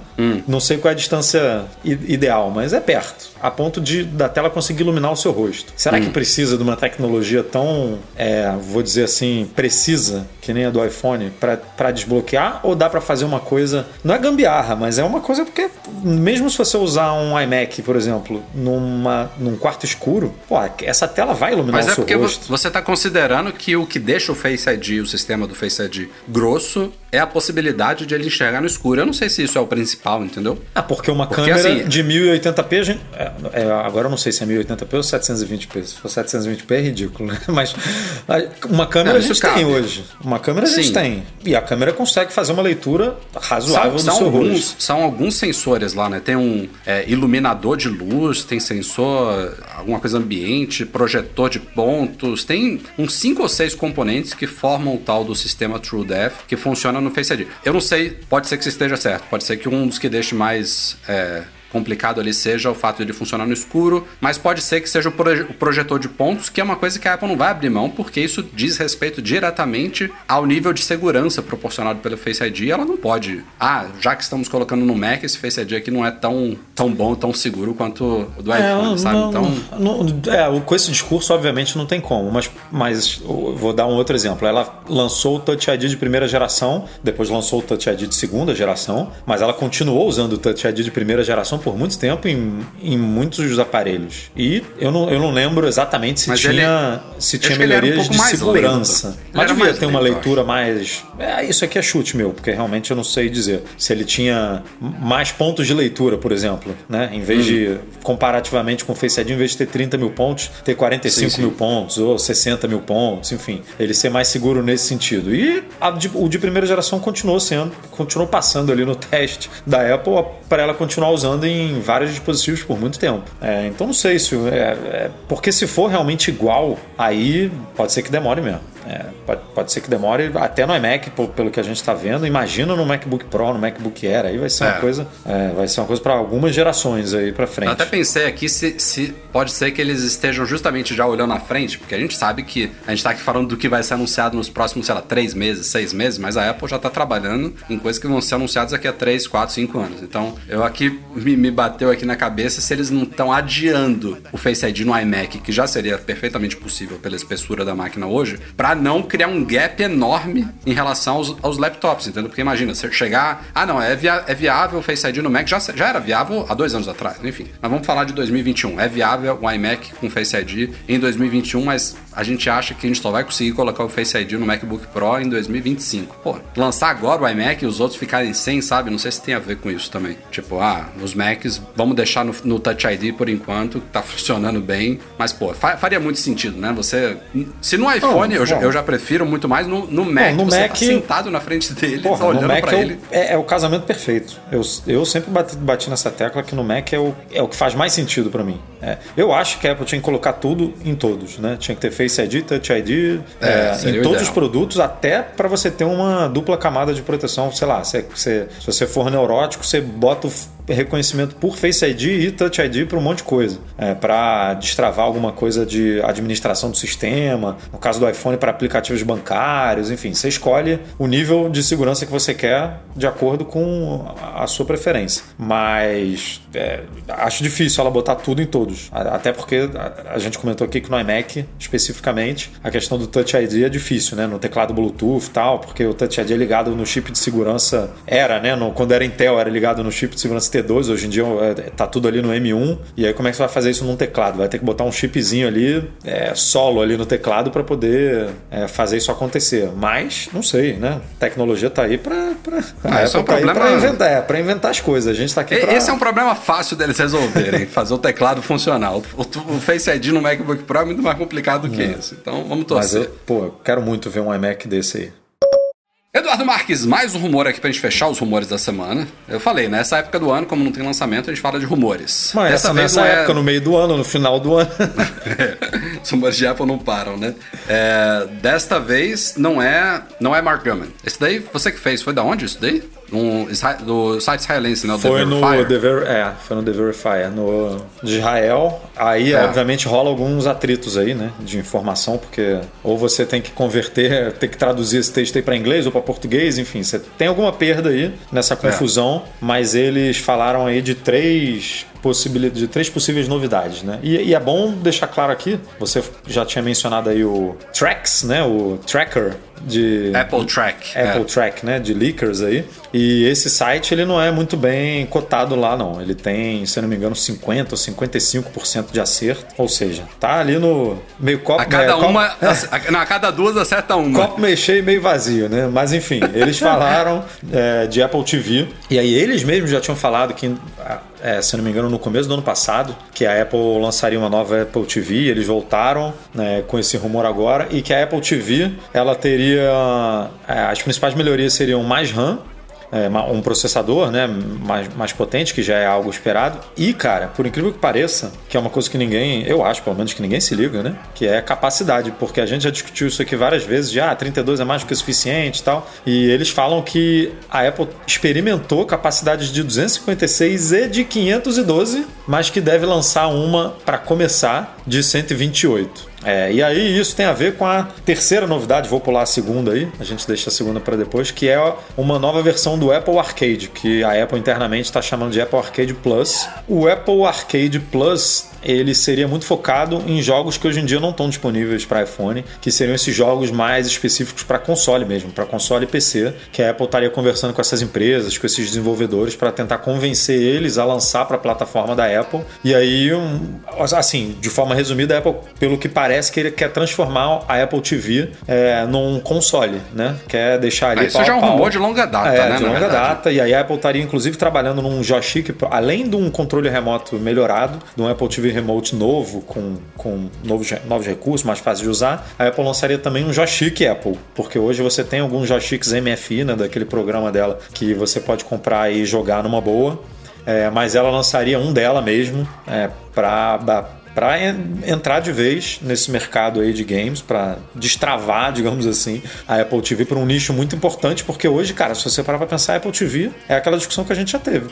Não sei qual é a distância ideal, mas é perto. A ponto de da tela conseguir iluminar o seu rosto. Será que precisa de uma tecnologia tão, é, vou dizer assim, precisa, que nem a do iPhone, para desbloquear? Ou dá para fazer uma coisa. Não é gambiarra, mas é uma coisa porque, mesmo se você usar um iMac, por exemplo, numa, num quarto escuro, pô, essa tela vai iluminar Mas o é seu porque vo- rosto. você está considerando que o que deixa o Face ID, o sistema do Face ID grosso, é a possibilidade de ele enxergar no escuro. Eu não sei se isso é o principal, entendeu? Ah, porque uma Porque, câmera assim- de 1080p, a gente- é, é, agora eu não sei se é 1080p ou 720p. Se for 720p é ridículo, né? Mas uma câmera Não, a gente cabe. tem hoje. Uma câmera a gente tem. E a câmera consegue fazer uma leitura razoável São, do são seu rosto. alguns, são alguns sensores lá, né? Tem um é, iluminador de luz, tem sensor, alguma coisa ambiente, projetor de pontos, tem uns cinco ou seis componentes que formam o tal do sistema TrueDepth que funciona no Face ID. Eu não sei, pode ser que você esteja certo, pode ser que um dos que deixe mais é, complicado ali seja o fato de ele funcionar no escuro, mas pode ser que seja o, proje- o projetor de pontos, que é uma coisa que a Apple não vai abrir mão, porque isso diz respeito diretamente ao nível de segurança proporcionado pelo Face ID. Ela não pode, ah, já que estamos colocando no Mac, esse Face ID aqui não é tão, tão bom, tão seguro quanto o do É, iPhone, sabe? não- então, não- é, com esse discurso, obviamente, não tem como. Mas, mas vou dar um outro exemplo. Ela lançou o Touch ID de primeira geração, depois lançou o Touch ID de segunda geração, mas ela continuou usando o Touch ID de primeira geração por muito tempo em, em muitos dos aparelhos. E eu não, eu não lembro exatamente se Mas tinha, se tinha que ele era um melhorias pouco de segurança. Mas devia ter uma leitura mais. É, isso aqui é chute meu, porque realmente eu não sei dizer. Se ele tinha mais pontos de leitura, por exemplo, né? Em vez de, comparativamente com o Face ID, em vez de ter 30 mil pontos, ter 45 Sim, sim. mil pontos ou 60 mil pontos, enfim. Ele ser mais seguro nesse sentido. E de- o de primeira geração continuou sendo, continuou passando ali no teste da Apple para ela continuar usando em vários dispositivos por muito tempo. É, então não sei se. É, é- porque se for realmente igual, aí pode ser que demore mesmo. É, pode, pode ser que demore até no iMac, pelo que a gente está vendo. Imagina no MacBook Pro, no MacBook Air, aí vai ser uma é. coisa, é, vai ser uma coisa para algumas gerações aí para frente. Eu até pensei aqui se, se pode ser que eles estejam justamente já olhando à frente, porque a gente sabe que a gente está aqui falando do que vai ser anunciado nos próximos, sei lá, três meses, seis meses, mas a Apple já está trabalhando em coisas que vão ser anunciadas daqui a três, quatro, cinco anos. Então, eu aqui me, me bateu aqui na cabeça se eles não estão adiando o Face ID no iMac, que já seria perfeitamente possível pela espessura da máquina hoje, para não criar um gap enorme em relação aos, aos, laptops, entendeu? Porque imagina, você chegar. Ah, não, é, via, é viável o Face ID no Mac, já, já era viável há dois anos atrás, enfim. Mas vamos falar de 2021. É viável o iMac com Face ID em 2021, mas a gente acha que a gente só vai conseguir colocar o Face ID no MacBook Pro em 2025. Pô, lançar agora o iMac e os outros ficarem sem, sabe? Não sei se tem a ver com isso também. Tipo, ah, os Macs, vamos deixar no, no Touch ID por enquanto, tá funcionando bem. Mas, pô, faria muito sentido, né? Você. Se no iPhone, eu, já, eu já prefiro muito mais no, no Mac. Bom, no você tá Mac, tá sentado na frente dele, porra, tá olhando pra é ele. O, é, é, o casamento perfeito. Eu, eu sempre bati, bati nessa tecla que no Mac é o, é o que faz mais sentido para mim. É, eu acho que a Apple tinha que colocar tudo em todos, né? Tinha que ter Face ID, Touch ID é, é, em todos os produtos, até para você ter uma dupla camada de proteção. Sei lá, se, se, se você for neurótico, você bota o reconhecimento por Face ID e Touch ID para um monte de coisa. É, para destravar alguma coisa de administração do sistema, no caso do iPhone, para aplicativos bancários, enfim, você escolhe o nível de segurança que você quer de acordo com a sua preferência. Mas é, acho difícil ela botar tudo em todos. Até porque a, gente comentou aqui que no iMac, especificamente, a questão do Touch ID é difícil, né? No teclado Bluetooth e tal, porque o Touch ID é ligado no chip de segurança. Era, né? No, quando era Intel, era ligado no chip de segurança T2, hoje em dia é, tá tudo ali no M1. E aí, como é que você vai fazer isso num teclado? Vai ter que botar um chipzinho ali, é, solo ali no teclado para poder é, fazer isso acontecer. Mas, não sei, né? A tecnologia tá aí para ah, esse é um tá problema... pra inventar, é, pra inventar as coisas. A gente tá aqui pra... Esse é um problema fácil deles resolverem, fazer o teclado funcionar. O, Face ID no MacBook Pro é muito mais complicado do que é. isso. Então, vamos torcer. Mas eu, pô, quero muito ver um iMac desse aí. Eduardo Marques, mais um rumor aqui pra gente fechar os rumores da semana. Eu falei, nessa época do ano, como não tem lançamento, a gente fala de rumores. Mas Dessa essa, vez nessa é- época, no meio do ano, no final do ano. é, os rumores de Apple não param, né? É, desta vez não é, não é Mark Gurman. Esse daí, você que fez, foi da onde isso daí? Um, do site israelense, né? O foi no The Ver, é, foi no The Verifier, no de Israel. Aí, é. obviamente, rola alguns atritos aí, né? De informação, porque ou você tem que converter, tem que traduzir esse texto aí para inglês ou para português, enfim, você tem alguma perda aí nessa confusão, é. mas eles falaram aí de três de três possíveis novidades, né? E, e, é bom deixar claro aqui, você já tinha mencionado aí o Tracks, né? O Tracker de Apple Track, Apple é. Track, né? De leakers aí. E esse site ele não é muito bem cotado lá, não. Ele tem, se eu não me engano, 50 ou 55% de acerto, ou seja, tá ali no meio copo. A cada é, uma, copo, a, a, cada duas acerta uma. Copo meio cheio e meio vazio, né? Mas enfim, eles falaram é, de Apple TV e aí eles mesmos já tinham falado que é, se não me engano, no começo do ano passado, que a Apple lançaria uma nova Apple TV. Eles voltaram né, com esse rumor agora e que a Apple TV ela teria é, as principais melhorias seriam mais RAM é, um processador né, mais, mais potente, que já é algo esperado. E, cara, por incrível que pareça, que é uma coisa que ninguém, eu acho pelo menos que ninguém se liga, né? Que é capacidade, porque a gente já discutiu isso aqui várias vezes, de ah, 32 é mais do que o suficiente e tal. E eles falam que a Apple experimentou capacidades de 256 e de 512, mas que deve lançar uma para começar de 128. É, e aí isso tem a ver com a terceira novidade, vou pular a segunda aí, a gente deixa a segunda para depois, que é uma nova versão do Apple Arcade, que a Apple internamente está chamando de Apple Arcade Plus. O Apple Arcade Plus ele seria muito focado em jogos que hoje em dia não estão disponíveis para iPhone, que seriam esses jogos mais específicos para console mesmo, para console e PC, que a Apple estaria conversando com essas empresas, com esses desenvolvedores para tentar convencer eles a lançar para a plataforma da Apple. E aí, um, assim, de forma resumida, a Apple, pelo que parece, que ele quer transformar a Apple TV é, num console, né? Quer deixar ali. Ah, isso já é um rumor de longa data, é, né? De longa data. E aí a Apple estaria inclusive trabalhando num joystick, além de um controle remoto melhorado, de um Apple TV remote novo, com, com novos, novos recursos, mais fácil de usar, a Apple lançaria também um joystick Apple, porque hoje você tem alguns joysticks MFI, né, daquele programa dela, que você pode comprar e jogar numa boa, é, mas ela lançaria um dela mesmo é, para para entrar de vez nesse mercado aí de games, para destravar, digamos assim, a Apple TV para um nicho muito importante, porque hoje, cara, se você parar para pensar, a Apple TV é aquela discussão que a gente já teve.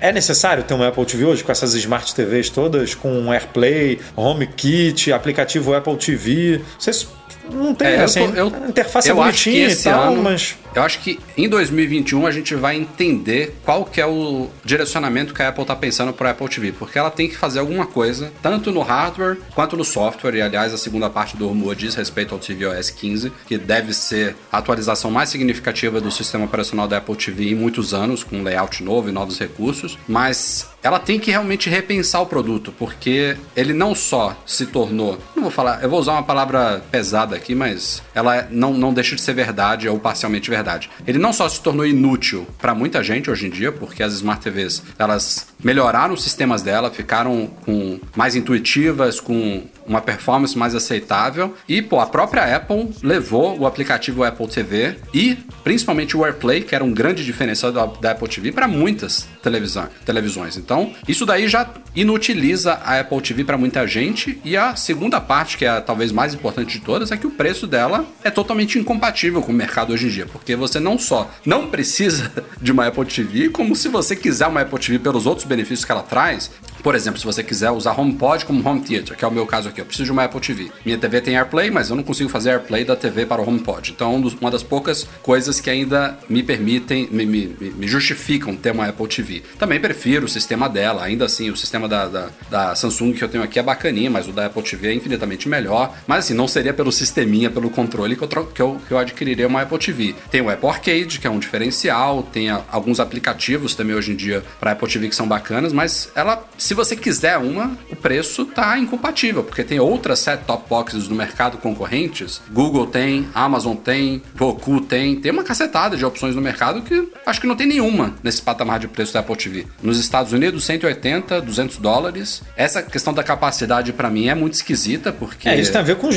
É necessário ter uma Apple TV hoje com essas smart TVs todas, com AirPlay, HomeKit, aplicativo Apple TV? Vocês não tem, é, assim, eu tô, eu, interface eu é bonitinha e tal, ano, mas... Eu acho que em 2021 a gente vai entender qual que é o direcionamento que a Apple está pensando para Apple TV, porque ela tem que fazer alguma coisa, tanto no hardware quanto no software, e aliás a segunda parte do rumor diz respeito ao tvOS 15, que deve ser a atualização mais significativa do sistema operacional da Apple TV em muitos anos, com um layout novo e novos recursos, mas ela tem que realmente repensar o produto, porque ele não só se tornou, não vou falar, eu vou usar uma palavra pesada aqui, mas ela não, não deixa de ser verdade ou parcialmente verdade. Ele não só se tornou inútil para muita gente hoje em dia, porque as Smart TVs, elas melhoraram os sistemas dela, ficaram com mais intuitivas, com uma performance mais aceitável. E, pô, a própria Apple levou o aplicativo Apple TV e principalmente o AirPlay, que era um grande diferencial da, Apple TV, para muitas televisões. Então, isso daí já inutiliza a Apple TV para muita gente. E a segunda parte, que é a, talvez mais importante de todas, é que o preço dela é totalmente incompatível com o mercado hoje em dia, porque você não só não precisa de uma Apple TV, como se você quiser uma Apple TV pelos outros benefícios que ela traz, por exemplo, se você quiser usar HomePod como Home Theater, que é o meu caso aqui, eu preciso de uma Apple TV. Minha TV tem AirPlay, mas eu não consigo fazer AirPlay da TV para o HomePod. Então, é uma das poucas coisas que ainda me permitem, me, me, me justificam ter uma Apple TV. Também prefiro o sistema dela, ainda assim, o sistema da, da, da, Samsung que eu tenho aqui é bacaninha, mas o da Apple TV é infinitamente melhor. Mas assim, não seria pelo sisteminha, pelo controle que eu, que eu, que eu adquiriria uma Apple TV. Tem o Apple Arcade, que é um diferencial, tem a, alguns aplicativos também hoje em dia para Apple TV que são bacanas, mas ela se você quiser uma, o preço tá incompatível, porque tem outras set-top boxes no mercado concorrentes. Google tem, Amazon tem, Roku tem, tem uma cacetada de opções no mercado que acho que não tem nenhuma nesse patamar de preço da Apple TV. Nos Estados Unidos, 180, 200 dólares. Essa questão da capacidade para mim é muito esquisita, porque. É, isso tem a ver com.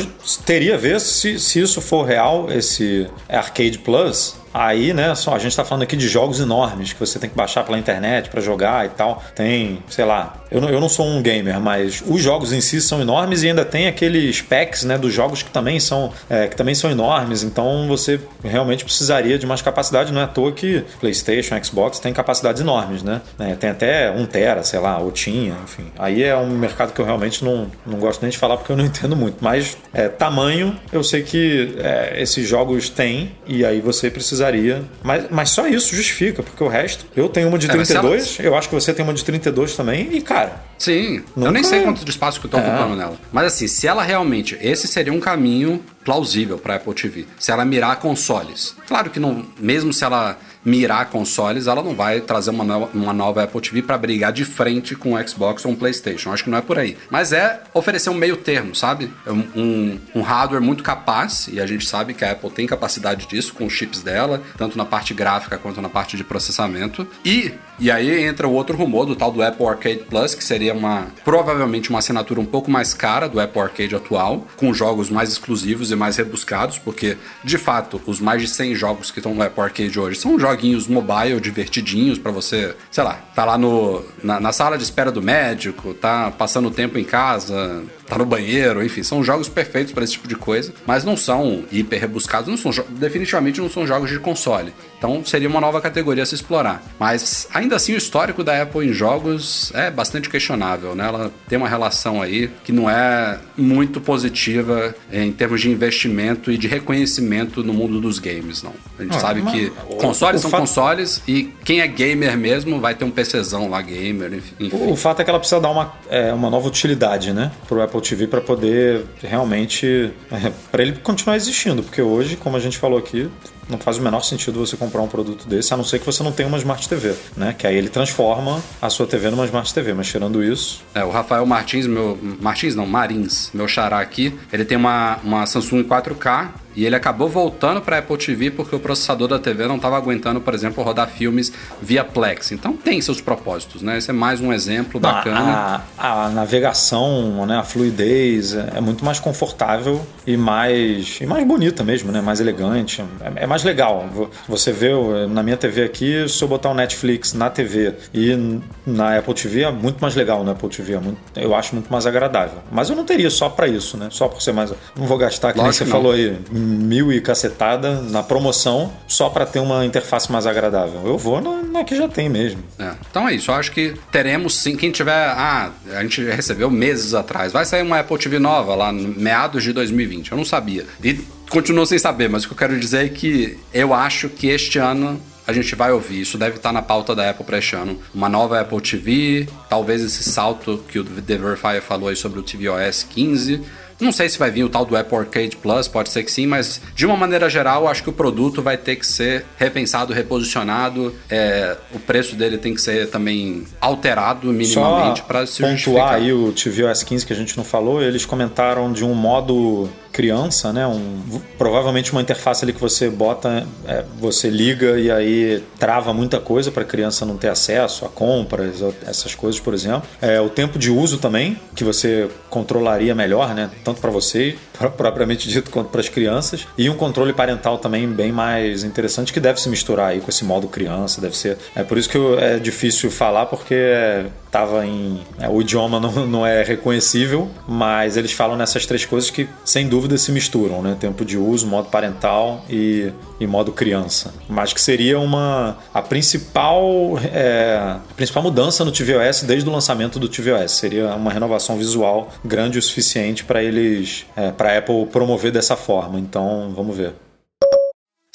Teria a ver se, se isso for real, esse Arcade Plus Aí, né, só a gente está falando aqui de jogos enormes que você tem que baixar pela internet para jogar e tal. Tem, sei lá, eu não, eu não sou um gamer, mas os jogos em si são enormes e ainda tem aqueles packs, né, dos jogos que também são, é, que também são enormes. Então você realmente precisaria de mais capacidade. Não é à toa que PlayStation, Xbox tem capacidades enormes, né? É, tem até um tera, sei lá, ou tinha, enfim. Aí é um mercado que eu realmente não, não gosto nem de falar porque eu não entendo muito. Mas é, tamanho, eu sei que é, esses jogos têm e aí você precisa precisaria. Mas, mas só isso justifica, porque o resto. Eu tenho uma de 32, é, eu acho que você tem uma de 32 também, e cara. Sim, nunca... eu nem sei quanto de espaço que eu tô é. ocupando nela. Mas assim, se ela realmente. Esse seria um caminho plausível para Apple TV. Se ela mirar consoles. Claro que não. Mesmo se ela mirar consoles, ela não vai trazer uma nova, uma nova Apple TV para brigar de frente com o Xbox ou um PlayStation. Acho que não é por aí. Mas é oferecer um meio termo, sabe? É um, um, um, hardware muito capaz, e a gente sabe que a Apple tem capacidade disso com os chips dela, tanto na parte gráfica quanto na parte de processamento. E, e aí entra o outro rumor do tal do Apple Arcade Plus, que seria uma provavelmente uma assinatura um pouco mais cara do Apple Arcade atual, com jogos mais exclusivos e mais rebuscados, porque de fato os mais de 100 jogos que estão no Apple Arcade hoje são joguinhos mobile divertidinhos para você, sei lá, tá lá no, na, na, sala de espera do médico, tá passando o tempo em casa, tá no banheiro, enfim, são jogos perfeitos para esse tipo de coisa, mas não são hiper rebuscados, não são definitivamente não são jogos de console. Então seria uma nova categoria a se explorar. Mas ainda assim o histórico da Apple em jogos é bastante questionável, né? Ela tem uma relação aí que não é muito positiva em termos de investimento e de reconhecimento no mundo dos games, não. A gente ah, sabe que consoles são fato... consoles e quem é gamer mesmo vai ter um PCzão lá gamer, enfim. O, o fato é que ela precisa dar uma, é, uma nova utilidade, né, pro Apple TV para poder realmente é, para ele continuar existindo, porque hoje, como a gente falou aqui, não faz o menor sentido você comprar um produto desse, a não ser que você não tenha uma Smart TV, né? Que aí ele transforma a sua TV numa Smart TV, mas tirando isso... É, o Rafael Martins, meu... Martins não, Marins, meu xará aqui, ele tem uma, uma Samsung 4K e ele acabou voltando para Apple TV porque o processador da TV não estava aguentando, por exemplo, rodar filmes via Plex. Então tem seus propósitos, né? Esse é mais um exemplo bacana. A, a navegação, né, a fluidez é, é muito mais confortável e mais, e mais bonita mesmo, né? Mais elegante. É, é mais legal. Você vê na minha TV aqui, se eu botar o Netflix na TV e na Apple TV é muito mais legal na Apple TV. É muito, eu acho muito mais agradável. Mas eu não teria só para isso, né? Só por ser mais. Não vou gastar, que Lógico nem você falou aí, mil e cacetada na promoção só para ter uma interface mais agradável. Eu vou na, na que já tem mesmo. É. Então é isso. Eu acho que teremos sim. Quem tiver. Ah, a gente recebeu meses atrás. Vai sair uma Apple TV nova lá meados de 2020. Eu não sabia. E continuo sem saber, mas o que eu quero dizer é que eu acho que este ano a gente vai ouvir. Isso deve estar na pauta da Apple para este ano. Uma nova Apple TV, talvez esse salto que o The Verifier falou aí sobre o tvOS 15 não sei se vai vir o tal do Apple Arcade Plus, pode ser que sim, mas de uma maneira geral, acho que o produto vai ter que ser repensado, reposicionado. É, o preço dele tem que ser também alterado minimamente para se pontuar justificar. aí o tvOS 15 que a gente não falou, eles comentaram de um modo criança, né? Um, provavelmente uma interface ali que você bota, é, você liga e aí trava muita coisa para a criança não ter acesso a compras, essas coisas, por exemplo. É, o tempo de uso também, que você controlaria melhor, né? Tanto para você, propriamente dito, quanto para as crianças. E um controle parental também bem mais interessante que deve se misturar aí com esse modo criança, deve ser. É por isso que é difícil falar, porque tava em. É, o idioma não, não é reconhecível, mas eles falam nessas três coisas que, sem dúvida, se misturam, né? Tempo de uso, modo parental e, e modo criança. Mas que seria uma. a principal. É, a principal mudança no tvOS desde o lançamento do tvOS. Seria uma renovação visual grande o suficiente para eles. É, para Apple promover dessa forma. Então, vamos ver.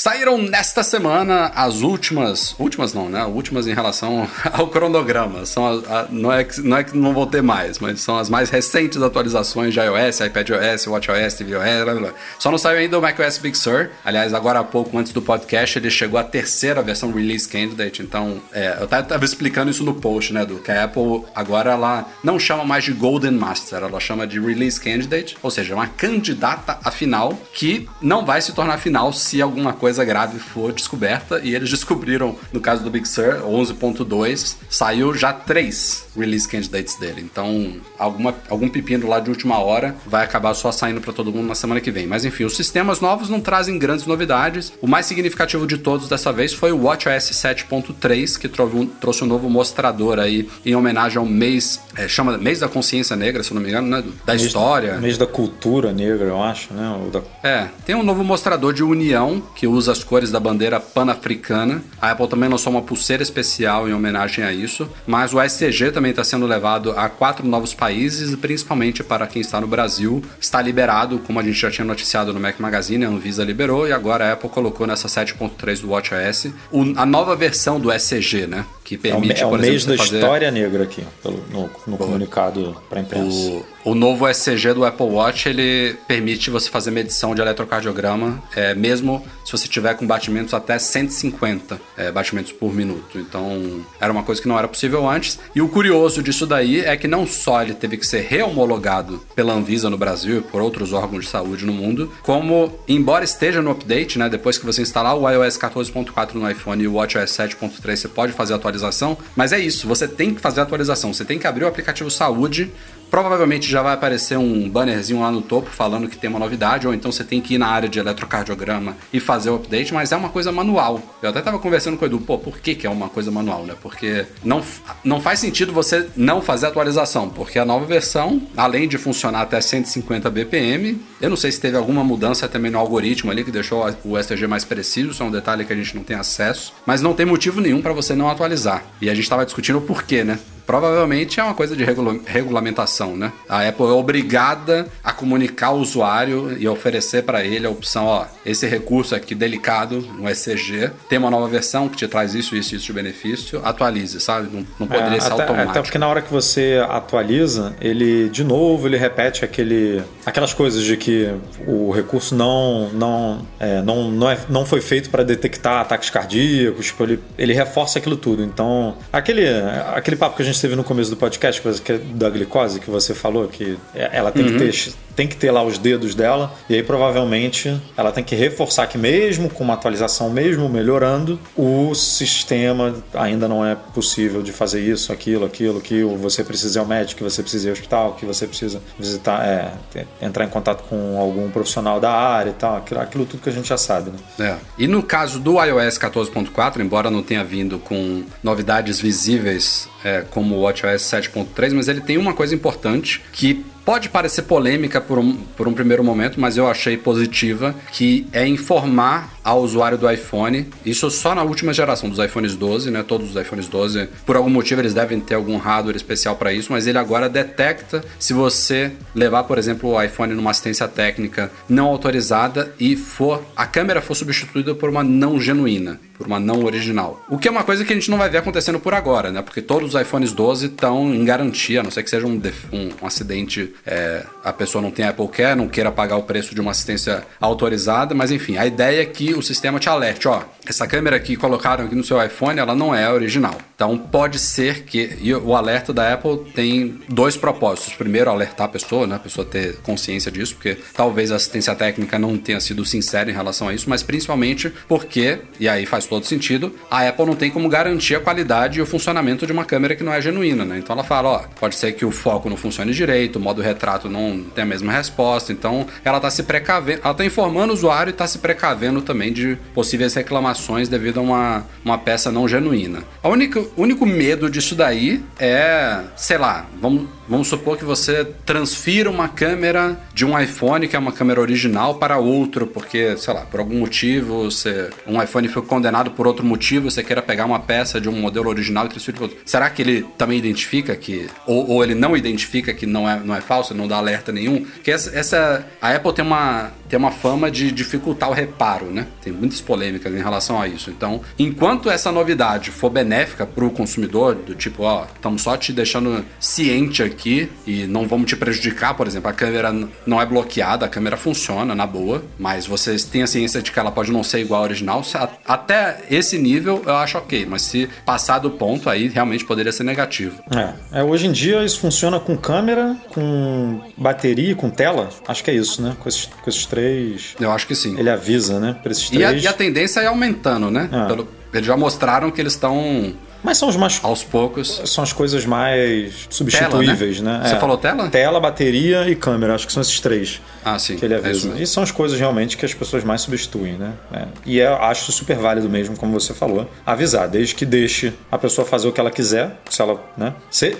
Saíram nesta semana as últimas, últimas não, né? Últimas em relação ao cronograma. São a, a, não, é que, não é que não vão ter mais, mas são as mais recentes atualizações de iOS, iPadOS, WatchOS, tvOS, blá, blá. Só não saiu ainda o macOS Big Sur. Aliás, agora há pouco, antes do podcast, ele chegou à terceira versão Release Candidate. Então, é, eu estava explicando isso no post, né, do que a Apple agora ela não chama mais de Golden Master, ela chama de Release Candidate, ou seja, uma candidata a final que não vai se tornar final se alguma coisa coisa grave for descoberta e eles descobriram, no caso do Big Sur, 11.2, saiu já três release candidates dele. Então, alguma, algum pepino lá de última hora vai acabar só saindo para todo mundo na semana que vem. Mas enfim, os sistemas novos não trazem grandes novidades. O mais significativo de todos dessa vez foi o WatchOS 7.3, que trouxe um novo mostrador aí em homenagem ao mês, é, chama mês da consciência negra, se não me engano, né? Da mês, história. Mês da cultura negra, eu acho, né? Da... É, tem um novo mostrador de união que usa usa as cores da bandeira pan-africana. A Apple também lançou uma pulseira especial em homenagem a isso. Mas o SCG também está sendo levado a quatro novos países, principalmente para quem está no Brasil. Está liberado, como a gente já tinha noticiado no Mac Magazine, a Anvisa liberou e agora a Apple colocou nessa 7.3 do WatchOS a nova versão do SCG, né? Que permite, é o, é o mês da fazer... história negra aqui, pelo, no, no comunicado para a imprensa. O, o novo SCG do Apple Watch ele permite você fazer medição de eletrocardiograma, é, mesmo se você tiver com batimentos até 150 é, batimentos por minuto. Então, era uma coisa que não era possível antes. E o curioso disso daí é que não só ele teve que ser rehomologado pela Anvisa no Brasil e por outros órgãos de saúde no mundo, como, embora esteja no update, né, depois que você instalar o iOS 14.4 no iPhone e o WatchOS 7.3, você pode fazer a atualização. Mas é isso, você tem que fazer a atualização. Você tem que abrir o aplicativo Saúde Provavelmente já vai aparecer um bannerzinho lá no topo falando que tem uma novidade, ou então você tem que ir na área de eletrocardiograma e fazer o update, mas é uma coisa manual. Eu até tava conversando com o Edu, pô, por que, que é uma coisa manual, né? Porque não, não faz sentido você não fazer atualização, porque a nova versão, além de funcionar até 150 BPM, eu não sei se teve alguma mudança também no algoritmo ali que deixou o STG mais preciso, isso é um detalhe que a gente não tem acesso, mas não tem motivo nenhum para você não atualizar. E a gente tava discutindo o porquê, né? Provavelmente é uma coisa de regula regulamentação, né? A Apple é obrigada a comunicar ao usuário e oferecer para ele a opção, ó, esse recurso aqui delicado no SCG, tem uma nova versão que te traz isso, isso, isso de benefício, atualize, sabe? Não, não poderia é, ser até, automático. Até porque na hora que você atualiza, ele de novo ele repete aquele, aquelas coisas de que o recurso não não é, não, não, é, não foi feito para detectar ataques cardíacos, tipo, ele, ele reforça aquilo tudo. Então, aquele aquele papo que a gente gente teve no começo do podcast, que é da glicose, que você falou, que é, ela tem, uhum. que ter, tem que ter lá os dedos dela, e aí provavelmente ela tem que reforçar que mesmo com uma atualização, mesmo melhorando, o sistema ainda não é possível de fazer isso, aquilo, aquilo, que você precisa ir ao médico, que você precisa ir ao hospital, que você precisa visitar, é, entrar em contato com algum profissional da área e tal, aquilo, aquilo tudo que a gente já sabe. Né? É. E no caso do iOS 14.4, embora não tenha vindo com novidades visíveis é, como o WatchOS 7.3, mas ele tem uma coisa importante que pode parecer polêmica por um, por um primeiro momento, mas eu achei positiva, que é informar ao usuário do iPhone, isso só na última geração dos iPhones 12, né? Todos os iPhones 12, por algum motivo eles devem ter algum hardware especial para isso, mas ele agora detecta se você levar, por exemplo, o iPhone numa assistência técnica não autorizada e for a câmera for substituída por uma não genuína, por uma não original. O que é uma coisa que a gente não vai ver acontecendo por agora, né? Porque todos os iPhones 12 estão em garantia, a não ser que seja um, um, um acidente, é, a pessoa não tem Apple Care, não queira pagar o preço de uma assistência autorizada, mas enfim, a ideia é que o sistema te alerte, ó, essa câmera que colocaram aqui no seu iPhone, ela não é original. Então pode ser que e o alerta da Apple tem dois propósitos. Primeiro, alertar a pessoa, né, a pessoa ter consciência disso, porque talvez a assistência técnica não tenha sido sincera em relação a isso, mas principalmente porque, e aí faz todo sentido, a Apple não tem como garantir a qualidade e o funcionamento de uma câmera que não é genuína, né? Então ela fala, ó, pode ser que o foco não funcione direito, o modo retrato não tem a mesma resposta. Então ela tá se precavendo, ela tá informando o usuário e tá se precavendo também de possíveis reclamações devido a uma, uma peça não genuína. O único, único medo disso daí é, sei lá, vamos Vamos supor que você transfira uma câmera de um iPhone, que é uma câmera original, para outro, porque, sei lá, por algum motivo, você, um iPhone foi condenado por outro motivo, você queira pegar uma peça de um modelo original e transferir para outro. Será que ele também identifica que. Ou, ou, ele não identifica que não é, não é falso, não dá alerta nenhum? Que essa, essa. A Apple tem uma, tem uma fama de dificultar o reparo, né? Tem muitas polêmicas em relação a isso. Então, enquanto essa novidade for benéfica para o consumidor, do tipo, ó, estamos só te deixando ciente aqui aqui e não vamos te prejudicar, por exemplo, a câmera não é bloqueada, a câmera funciona na boa, mas vocês têm a ciência de que ela pode não ser igual ao original. Até esse nível eu acho ok, mas se passar do ponto, aí realmente poderia ser negativo. É, é hoje em dia isso funciona com câmera, com bateria, com tela. Acho que é isso, né? Com esses, com esses três. Eu acho que sim. Ele avisa, né? Para esses três. E a, e a, tendência é aumentando, né? É. Pelo, eles já mostraram que eles estão mas são os mais. Aos poucos. São as coisas mais substituíveis, tela, né? né? Você é. falou tela? Tela, bateria e câmera. Acho que são esses três. Ah, sim. Que ele avisa. É e são as coisas realmente que as pessoas mais substituem, né? É. E eu acho super válido mesmo, como você falou, avisar, desde que deixe a pessoa fazer o que ela quiser, se ela, né? Se,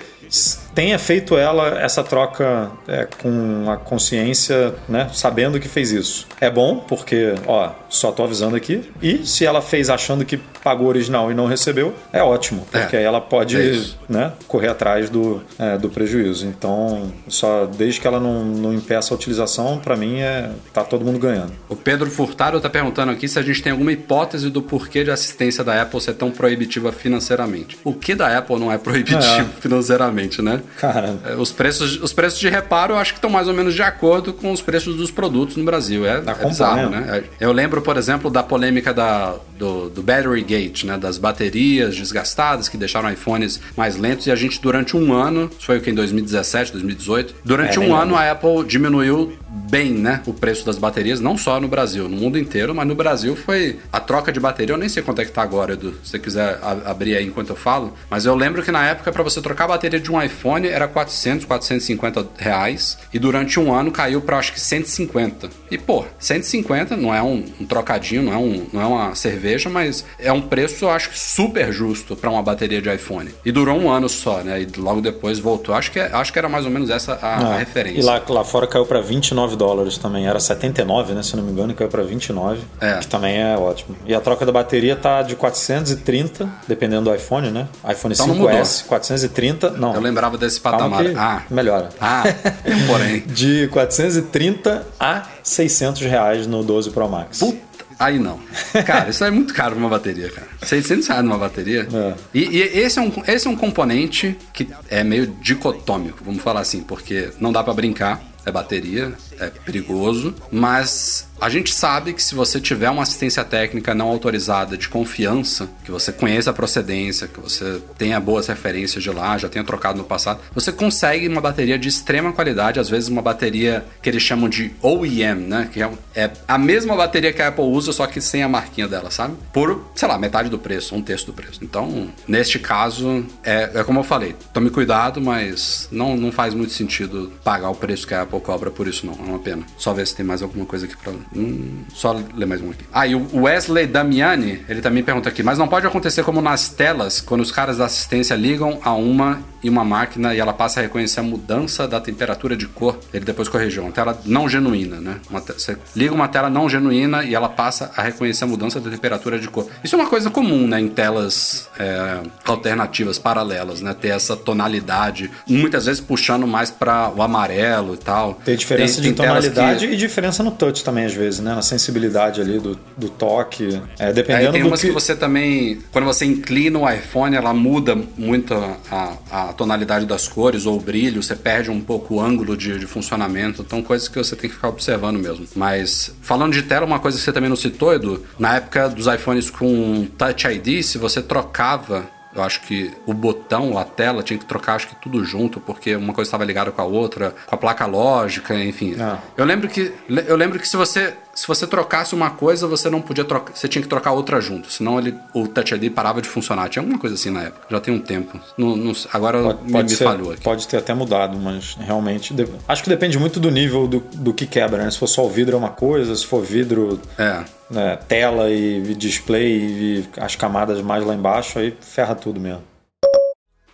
tenha feito ela essa troca é, com a consciência, né, sabendo que fez isso. É bom, porque, ó, só tô avisando aqui. E se ela fez achando que pagou original e não recebeu, é ótimo, porque é, aí ela pode é né, correr atrás do, é, do prejuízo. Então, só desde que ela não, não impeça a utilização, para mim é tá todo mundo ganhando. O Pedro Furtado está perguntando aqui se a gente tem alguma hipótese do porquê de assistência da Apple ser tão proibitiva financeiramente. O que da Apple não é proibitivo é. financeiramente, né? Cara. É, os preços, os preços de reparo eu acho que estão mais ou menos de acordo com os preços dos produtos no Brasil. É, tá é bizarro, né? Eu lembro, por exemplo, da polêmica da, do, do Battery Gate, né? Das baterias desgastadas que deixaram iPhones mais lentos e a gente durante um ano, foi o que em 2017, 2018, durante é, um ano a Apple diminuiu bem, né, o preço das baterias, não só no Brasil, no mundo inteiro, mas no Brasil foi a troca de bateria, eu nem sei quanto é que tá agora, Edu, se você quiser abrir aí enquanto eu falo, mas eu lembro que na época para você trocar a bateria de um iPhone era 400, 450 reais e durante um ano caiu para acho que 150. E pô, 150 não é um, um trocadinho, não é, um, não é uma cerveja, mas é um preço eu acho que super justo para uma bateria de iPhone. E durou um ano só, né, e logo depois voltou. Acho que, é, acho que era mais ou menos essa a, ah, a referência. E lá, lá fora caiu para 29 dólares também. Era 79, né? Se não me engano, caiu para 29. É. Que também é ótimo. E a troca da bateria tá de 430, dependendo do iPhone, né? iPhone então 5S, 430. Não. Eu lembrava desse patamar. Ah. Melhora. Ah, porém. de 430 a 600 reais no 12 Pro Max. Puta. Aí não. Cara, isso é muito caro uma bateria, cara. 600 reais numa bateria. É. E, e, esse, é um, esse é um componente que é meio dicotômico, vamos falar assim, porque não dá para brincar é bateria, é perigoso, mas a gente sabe que se você tiver uma assistência técnica não autorizada de confiança, que você conheça a procedência, que você tenha boas referências de lá, já tenha trocado no passado, você consegue uma bateria de extrema qualidade, às vezes uma bateria que eles chamam de OEM, né? Que é, é a mesma bateria que a Apple usa, só que sem a marquinha dela, sabe? Por, sei lá, metade do preço, um terço do preço. Então, neste caso, é, é como eu falei, tome cuidado, mas não, não faz muito sentido pagar o preço que a Apple cobra por isso, não. É uma pena. Só ver se tem mais alguma coisa aqui pra. Hum, só ler mais um aqui. Ah, e o Wesley Damiani, ele também pergunta aqui, mas não pode acontecer como nas telas, quando os caras da assistência ligam a uma e uma máquina e ela passa a reconhecer a mudança da temperatura de cor. Ele depois corrigiu, uma tela não genuína, né? Te... Você liga uma tela não genuína e ela passa a reconhecer a mudança da temperatura de cor. Isso é uma coisa comum, né? Em telas é, alternativas, paralelas, né? Ter essa tonalidade, muitas vezes puxando mais para o amarelo e tal. Tem diferença tem, de tem tonalidade que... e diferença no touch também, às vezes, né? Na sensibilidade ali do, do toque. É, dependendo é, tem umas que... que você também, quando você inclina o iPhone, ela muda muito a, a a tonalidade das cores ou o brilho, você perde um pouco o ângulo de, de, funcionamento. Então, coisas que você tem que ficar observando mesmo. Mas, falando de tela, uma coisa que você também não citou, Edu, na época dos iPhones com Touch ID, se você trocava eu acho que o botão, a tela, tinha que trocar acho que tudo junto, porque uma coisa estava ligada com a outra, com a placa lógica, enfim. Ah. Eu lembro que eu lembro que se você se você trocasse uma coisa, você não podia trocar, você tinha que trocar outra junto, senão ele, o Touch ID parava de funcionar. Tinha alguma coisa assim na época, já tem um tempo. Não, não, agora pode, me, pode me ser, falhou aqui. Pode ter até mudado, mas realmente. Acho que depende muito do nível do, do que quebra, né? Se for só o vidro é uma coisa, se for vidro. É. Né, tela e display e as camadas mais lá embaixo, aí ferra tudo mesmo.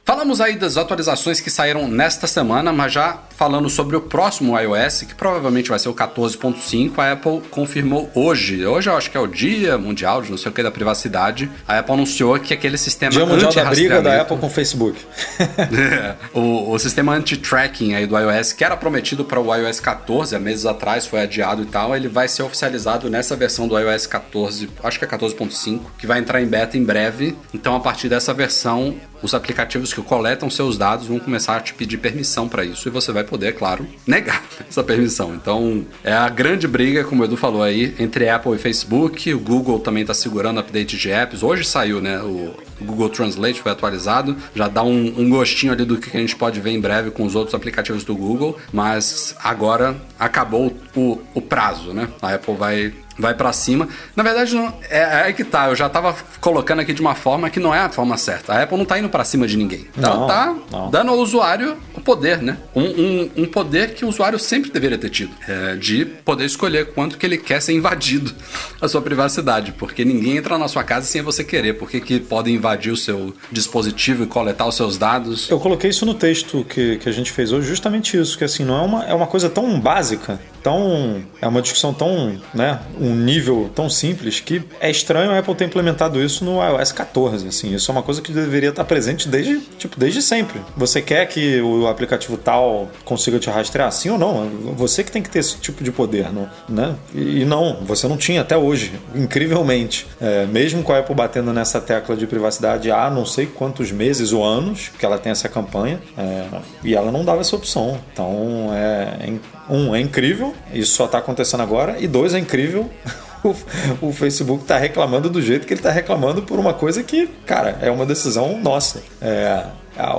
Falamos aí das atualizações que saíram nesta semana, mas já falando sobre o próximo iOS, que provavelmente vai ser o 14.5, a Apple confirmou hoje. Hoje eu acho que é o Dia Mundial de não sei o que da privacidade. A Apple anunciou que aquele sistema Dia Mundial da briga da Apple com o Facebook. é, o, o sistema anti-tracking aí do iOS, que era prometido para o iOS 14 há meses atrás, foi adiado e tal, ele vai ser oficializado nessa versão do iOS 14, acho que é 14.5, que vai entrar em beta em breve. Então a partir dessa versão os aplicativos que coletam seus dados vão começar a te pedir permissão para isso e você vai poder, claro, negar essa permissão. Então, é a grande briga, como o Edu falou aí, entre Apple e Facebook. O Google também está segurando update de apps. Hoje saiu, né? O Google Translate foi atualizado. Já dá um, um gostinho ali do que a gente pode ver em breve com os outros aplicativos do Google. Mas agora acabou o, o prazo, né? A Apple vai vai para cima. Na verdade, não, é, é aí que tá. Eu já tava colocando aqui de uma forma que não é a forma certa. A Apple não tá indo para cima de ninguém. Ela não, tá não. dando ao usuário o poder, né? Um, um, um, poder que o usuário sempre deveria ter tido. É, de poder escolher quanto que ele quer ser invadido a sua privacidade. Porque ninguém entra na sua casa sem você querer. Por que, que podem invadir o seu dispositivo e coletar os seus dados? Eu coloquei isso no texto que, que a gente fez hoje, justamente isso. Que assim, não é uma, é uma coisa tão básica, tão. É uma discussão tão. né? um nível tão simples que é estranho a Apple ter implementado isso no iOS 14. Assim, isso é uma coisa que deveria estar presente desde, tipo, desde sempre. Você quer que o aplicativo tal consiga te rastrear, sim ou não? Você que tem que ter esse tipo de poder, não, né? E não, você não tinha até hoje, incrivelmente. É, mesmo com a Apple batendo nessa tecla de privacidade há não sei quantos meses ou anos que ela tem essa campanha, é, e ela não dava essa opção. Então, é, um, é incrível, isso só está acontecendo agora, e dois, é incrível o, o Facebook está reclamando do jeito que ele está reclamando por uma coisa que, cara, é uma decisão nossa. É,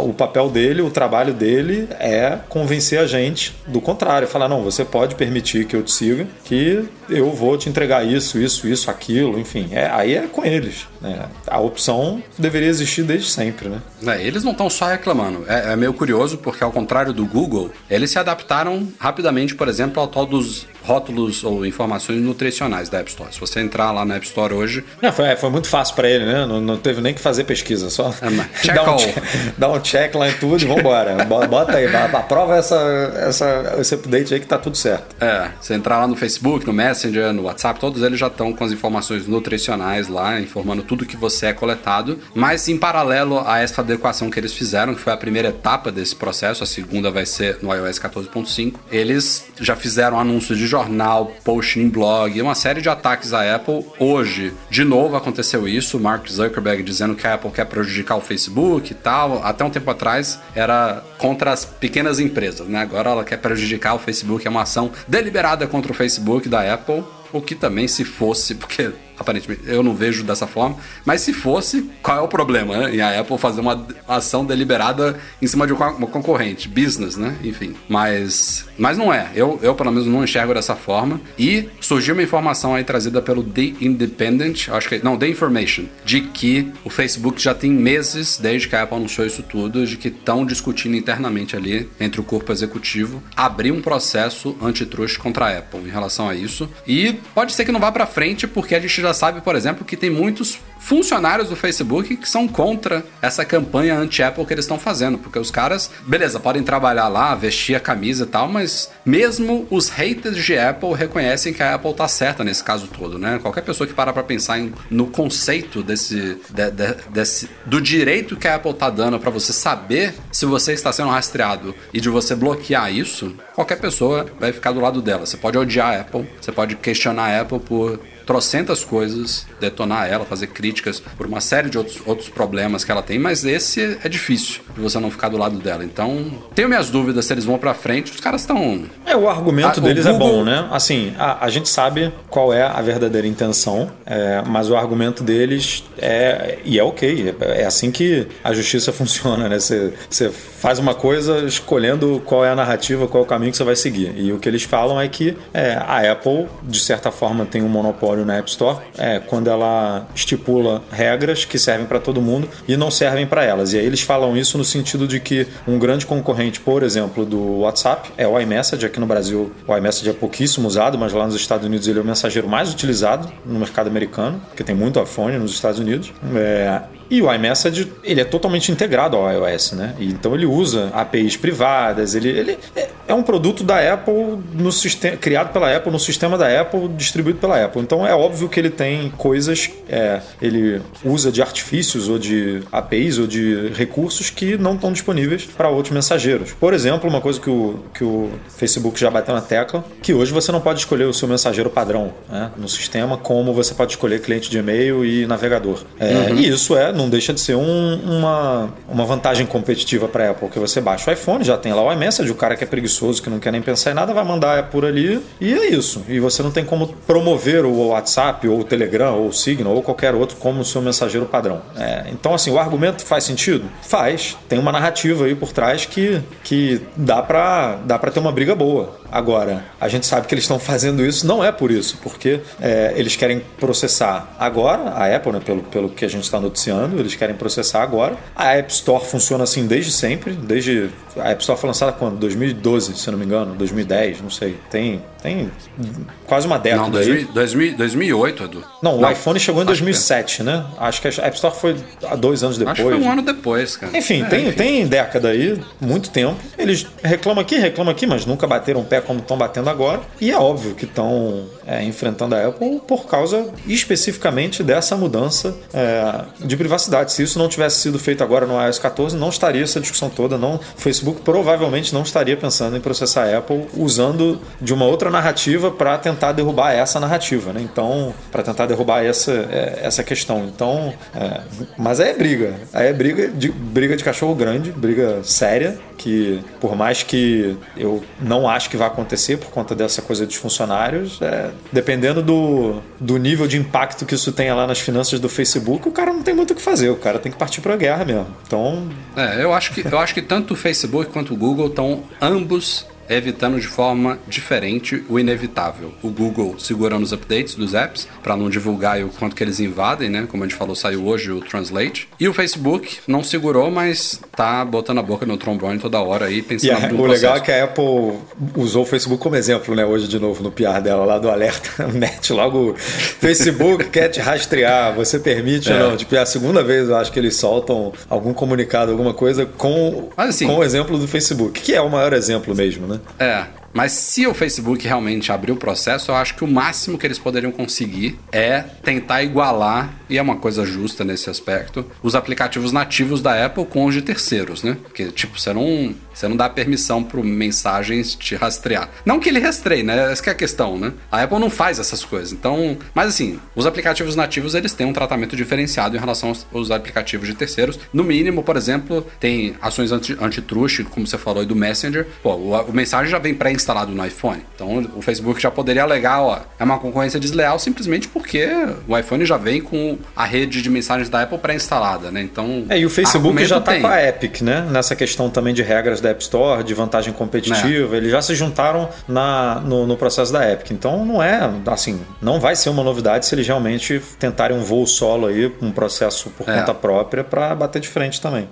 o papel dele, o trabalho dele é convencer a gente do contrário, falar não, você pode permitir que eu te siga, que eu vou te entregar isso, isso, isso, aquilo, enfim, é, aí é com eles. Né? A opção deveria existir desde sempre, né? É, eles não estão só reclamando. É, é, meio curioso porque ao contrário do Google, eles se adaptaram rapidamente, por exemplo, ao tal dos rótulos ou informações nutricionais da App Store. Se você entrar lá na App Store hoje. Não, foi, foi muito fácil para ele, né? Não, não, teve nem que fazer pesquisa, só é, dá, um check, dá, um check, lá em tudo e vambora. Bota aí, aprova essa, essa, esse update aí que tá tudo certo. É, você entrar lá no Facebook, no Messenger, no WhatsApp, todos eles já estão com as informações nutricionais lá, informando tudo que você é coletado. Mas em paralelo a essa adequação que eles fizeram, que foi a primeira etapa desse processo, a segunda vai ser no iOS 14.5, eles já fizeram anúncios de jornal, post em blog, uma série de ataques à Apple. Hoje, de novo, aconteceu isso. Mark Zuckerberg dizendo que a Apple quer prejudicar o Facebook e tal. Até um tempo atrás era contra as pequenas empresas, né? Agora ela quer prejudicar o Facebook. É uma ação deliberada contra o Facebook da Apple. Apple, que também se fosse, porque aparentemente eu não vejo dessa forma, mas se fosse, qual é o problema, né? E a Apple fazer uma ação deliberada em cima de uma concorrente, business, né? Enfim, mas mas não é. Eu, eu pelo menos não enxergo dessa forma. E surgiu uma informação aí trazida pelo The Independent, acho que não, The Information, de que o Facebook já tem meses desde que a Apple anunciou isso tudo, de que estão discutindo internamente ali entre o corpo executivo abrir um processo antitrust contra a Apple em relação a isso. E pode ser que não vá para frente porque a gente já sabe, por exemplo, que tem muitos funcionários do Facebook que são contra essa campanha anti-Apple que eles estão fazendo, porque os caras, beleza, podem trabalhar lá, vestir a camisa e tal, mas mesmo os haters de Apple reconhecem que a Apple tá certa nesse caso todo, né? Qualquer pessoa que para pra pensar em, no conceito desse, de, de, desse do direito que a Apple tá dando para você saber se você está sendo rastreado e de você bloquear isso, qualquer pessoa vai ficar do lado dela. Você pode odiar a Apple, você pode questionar a Apple por trocentas coisas, detonar ela, fazer críticas por uma série de outros, outros problemas que ela tem, mas esse é difícil de você não ficar do lado dela. Então, tenho minhas dúvidas se eles vão para frente. Os caras estão. É, o argumento a, deles o Google... é bom, né? Assim, a, a, gente sabe qual é a verdadeira intenção, é, mas o argumento deles é. E é ok. É, é assim que a justiça funciona, né? Você, você faz uma coisa escolhendo qual é a narrativa, qual é o caminho que você vai seguir. E o que eles falam é que é, a Apple, de certa forma, tem um monopólio na App Store é, quando ela estipula regras que servem para todo mundo e não servem para elas. E aí eles falam isso no sentido de que um grande concorrente, por exemplo, do WhatsApp é o iMessage. Aqui no Brasil, o iMessage é pouquíssimo usado, mas lá nos Estados Unidos ele é o mensageiro mais utilizado no mercado americano, porque tem muito iPhone nos Estados Unidos. É, e o iMessage, ele é totalmente integrado ao iOS, né? E, então ele usa APIs privadas, ele, ele é, é um produto da Apple no sistema, criado pela Apple no sistema da Apple, distribuído pela Apple. Então é óbvio que ele tem coisas, é, ele usa de artifícios ou de APIs ou de recursos que não estão disponíveis para outros mensageiros. Por exemplo, uma coisa que o, que o Facebook já bateu na tecla, que hoje você não pode escolher o seu mensageiro padrão né, no sistema, como você pode escolher cliente de e-mail e navegador. É, uhum. E isso é não deixa de ser um, uma, uma vantagem competitiva para a Apple, que você baixa o iPhone, já tem lá o iMessage, o cara que é preguiçoso, que não quer nem pensar em nada, vai mandar por ali e é isso. E você não tem como promover o WhatsApp ou o Telegram ou o Signal ou qualquer outro como seu mensageiro padrão. É, então, assim, o argumento faz sentido? Faz. Tem uma narrativa aí por trás que, que dá para dá ter uma briga boa. Agora, a gente sabe que eles estão fazendo isso não é por isso, porque é, eles querem processar agora, a Apple, né, pelo, pelo que a gente está noticiando, eles querem processar agora. A App Store funciona assim desde sempre, desde. A App Store foi lançada quando? 2012, se não me engano, 2010, não sei. Tem, tem quase uma década. Não, 2000, 2000, 2008, Edu. Não, não, o iPhone chegou em 2007, né? Acho que a App Store foi há dois anos depois. Acho que foi um ano depois, cara. Enfim, é, tem, enfim. tem década aí, muito tempo. Eles reclamam aqui, reclamam aqui, mas nunca bateram pé como estão batendo agora. E é óbvio que estão é, enfrentando a Apple por causa especificamente dessa mudança é, de privacidade. Se isso não tivesse sido feito agora no iOS 14, não estaria essa discussão toda. Não, o Facebook provavelmente não estaria pensando em processar a Apple usando de uma outra narrativa para tentar derrubar essa narrativa, né? Então, para tentar derrubar essa, é, essa questão. Então, é, mas aí é briga. Aí é briga de, briga de cachorro grande, briga séria, que por mais que eu não acho que vai acontecer por conta dessa coisa dos funcionários, é, dependendo do, do nível de impacto que isso tenha lá nas finanças do Facebook, o cara não tem muito o que fazer, o cara tem que partir para a guerra mesmo. Então, é, eu acho que eu acho que tanto o Facebook quanto o Google estão ambos evitando de forma diferente o inevitável. O Google segurando os updates dos apps para não divulgar o quanto que eles invadem, né? Como a gente falou, saiu hoje o Translate. E o Facebook não segurou, mas tá botando a boca no trombone toda hora aí, pensando yeah, no O processo. legal é que a Apple usou o Facebook como exemplo, né? Hoje de novo no PR dela lá do alerta, mete logo Facebook quer te rastrear, você permite é. ou não? Tipo, é a segunda vez eu acho que eles soltam algum comunicado, alguma coisa com, assim, com o exemplo do Facebook, que é o maior exemplo mesmo, né? Né? É. Mas se o Facebook realmente abrir o processo, eu acho que o máximo que eles poderiam conseguir é tentar igualar, e é uma coisa justa nesse aspecto, os aplicativos nativos da Apple com os de terceiros, né? Porque, tipo, você não, você não dá permissão para mensagens te rastrear. Não que ele rastreie, né? Essa é a questão, né? A Apple não faz essas coisas. Então, mas assim, os aplicativos nativos, eles têm um tratamento diferenciado em relação aos, aplicativos de terceiros. No mínimo, por exemplo, tem ações anti, antitrust, como você falou aí do Messenger. Pô, o, o mensagem já vem pré instalado no iPhone. Então o Facebook já poderia alegar, ó, é uma concorrência desleal simplesmente porque o iPhone já vem com a rede de mensagens da Apple pré-instalada, né? Então. É, e o Facebook já tá tem. com a Epic, né? Nessa questão também de regras da App Store, de vantagem competitiva. É. Eles já se juntaram na, no, no processo da Epic. Então não é, assim, não vai ser uma novidade se eles realmente tentarem um voo solo aí, um processo por é. conta própria, para bater de frente também.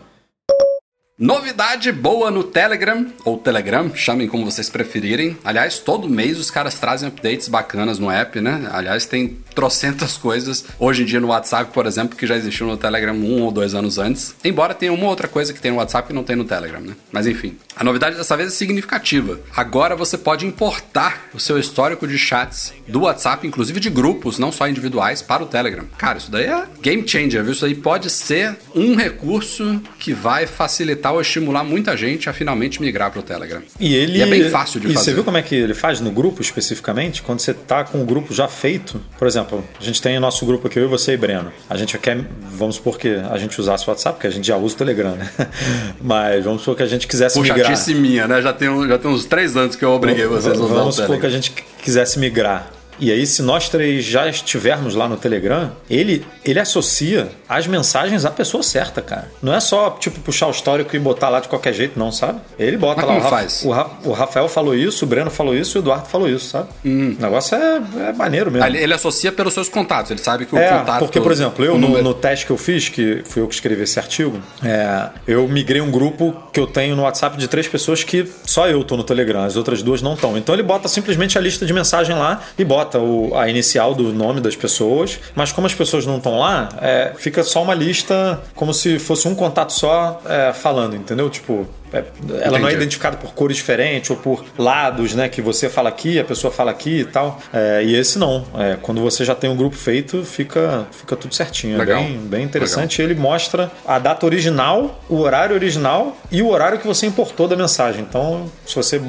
Novidade boa no Telegram, ou Telegram, chamem como vocês preferirem. Aliás, todo mês os caras trazem updates bacanas no app, né? Aliás, tem trocentas coisas hoje em dia no WhatsApp, por exemplo, que já existiu no Telegram um ou dois anos antes. Embora tenha uma outra coisa que tem no WhatsApp que não tem no Telegram, né? Mas enfim, a novidade dessa vez é significativa. Agora você pode importar o seu histórico de chats do WhatsApp, inclusive de grupos, não só individuais, para o Telegram. Cara, isso daí é game changer, viu? Isso aí pode ser um recurso que vai facilitar tal estimular muita gente a finalmente migrar para o Telegram. E ele e é bem fácil de e fazer. E você viu como é que ele faz no grupo especificamente? Quando você tá com o grupo já feito, por exemplo, a gente tem o nosso grupo aqui, eu, você e Breno. A gente quer, vamos supor que a gente usasse o WhatsApp, porque a gente já usa o Telegram, né? Mas vamos supor que a gente quisesse Puxa, migrar. Puxa, minha, né? Já tem, já tem uns três anos que eu obriguei vocês a usar Vamos supor que a gente quisesse migrar e aí, se nós três já estivermos lá no Telegram, ele, ele associa as mensagens à pessoa certa, cara. Não é só, tipo, puxar o histórico e botar lá de qualquer jeito, não, sabe? Ele bota Mas lá. Como o, faz? O, o, Rafael falou isso, o Breno falou isso e o Eduardo falou isso, sabe? Hum. O negócio é, é maneiro mesmo. Ele, ele, associa pelos seus contatos, ele sabe que o é, contato. Porque, por exemplo, eu no, no, teste que eu fiz, que fui eu que escrevi esse artigo, é, eu migrei um grupo que eu tenho no WhatsApp de três pessoas que só eu tô no Telegram, as outras duas não estão. Então ele bota simplesmente a lista de mensagem lá e bota o, a inicial do nome das pessoas, mas como as pessoas não estão lá, é, fica só uma lista como se fosse um contato só é, falando, entendeu? Tipo, ela Entendi. não é identificada por cores diferentes ou por lados, né? Que você fala aqui, a pessoa fala aqui e tal. É, e esse não. É, quando você já tem um grupo feito, fica, fica tudo certinho. É bem, bem interessante. Legal. Ele mostra a data original, o horário original e o horário que você importou da mensagem. Então, se você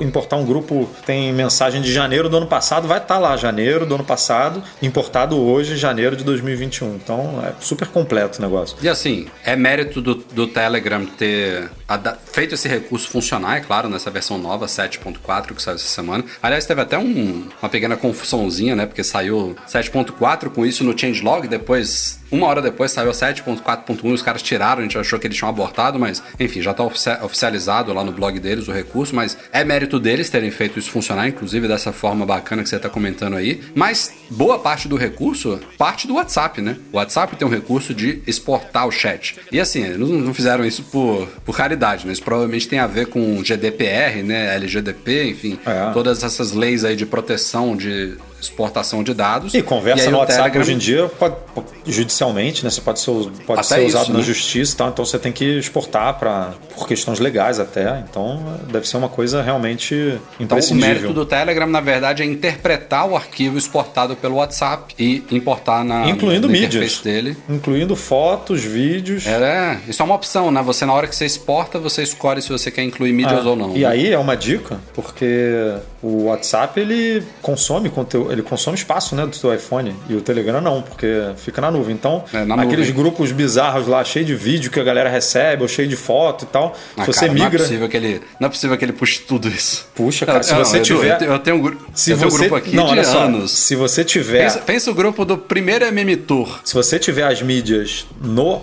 importar um grupo tem mensagem de janeiro do ano passado, vai estar tá lá, janeiro do ano passado, importado hoje, janeiro de 2021. Então, é super completo o negócio. E assim, é mérito do, do Telegram ter feito esse recurso funcionar, é claro, nessa versão nova 7.4 que saiu essa semana. Aliás, teve até um, uma pequena confusãozinha, né? Porque saiu 7.4 com isso no changelog, depois uma hora depois saiu 7.4.1 os caras tiraram, a gente achou que eles tinham abortado, mas enfim, já está oficializado lá no blog deles o recurso, mas é mérito deles terem feito isso funcionar, inclusive dessa forma bacana que você está comentando aí. Mas boa parte do recurso parte do WhatsApp, né? O WhatsApp tem um recurso de exportar o chat. E assim, eles não fizeram isso por, por caridade, né? Isso provavelmente tem a ver com GDPR, né? LGDP, enfim, é. todas essas leis aí de proteção de exportação de dados. E conversa e no WhatsApp Telegram... hoje em dia, pode, judicialmente, né? Você pode ser, pode ser usado isso, na né? justiça, tá? então você tem que exportar para por questões legais até. Então deve ser uma coisa realmente imprescindível. Então, o mérito do Telegram, na verdade, é interpretar o arquivo exportado pelo WhatsApp e importar na incluindo mídias dele, incluindo fotos, vídeos. É, isso é uma opção, né? Você na hora que você exporta, você escolhe se você quer incluir mídias ah, ou não. E né? aí é uma dica, porque o WhatsApp ele consome conteúdo, ele consome espaço, né, do seu iPhone e o Telegram não, porque fica na nuvem. Então, é, na aqueles nuvem. grupos bizarros lá, cheio de vídeo que a galera recebe, ou cheio de foto e tal, ah, se você cara, migra, não é possível que ele, não é possível que ele puxe tudo isso. Puxa, cara, se você tiver, eu tenho, um, grupo, se você, um grupo aqui não, de só, anos. Se você tiver, pensa, pensa, o grupo do primeiro MM Tour. Se você tiver as mídias no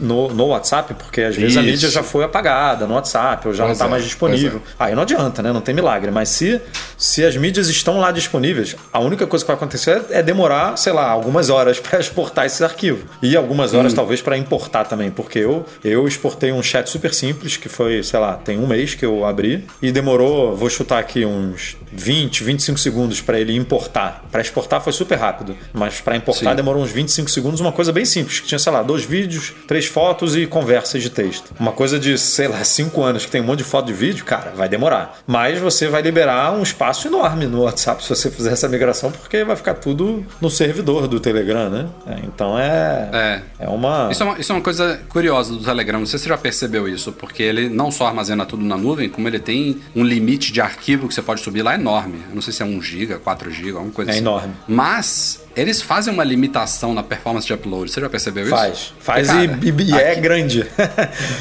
no, no WhatsApp, porque às vezes isso. a mídia já foi apagada no WhatsApp, ou já pois não está é, mais disponível. É. Aí não adianta, né? Não tem milagre, mas se se as mídias estão lá disponíveis, a única coisa que vai acontecer é demorar, sei lá, algumas horas para exportar esse arquivo. E algumas horas, hum. talvez, para importar também, porque eu, eu exportei um chat super simples, que foi, sei lá, tem um mês que eu abri, e demorou, vou chutar aqui, uns 20, 25 segundos para ele importar. Para exportar foi super rápido, mas para importar Sim. demorou uns 25 segundos, uma coisa bem simples, que tinha, sei lá, dois vídeos, três fotos e conversas de texto. Uma coisa de, sei lá, cinco anos que tem um monte de foto de vídeo, cara, vai demorar. Mas você vai liberar um espaço enorme no WhatsApp se você fizer essa migração, porque vai ficar tudo no servidor do Telegram, né? É, então é, é. é uma... Isso, é uma. Isso é uma coisa curiosa do Telegram. Não sei se você já percebeu isso, porque ele não só armazena tudo na nuvem, como ele tem um limite de arquivo que você pode subir lá enorme. Eu não sei se é 1 GB, 4 GB, alguma coisa é assim. É enorme. Mas eles fazem uma limitação na performance de upload. Você já percebeu isso? Faz. Faz e, e é grande.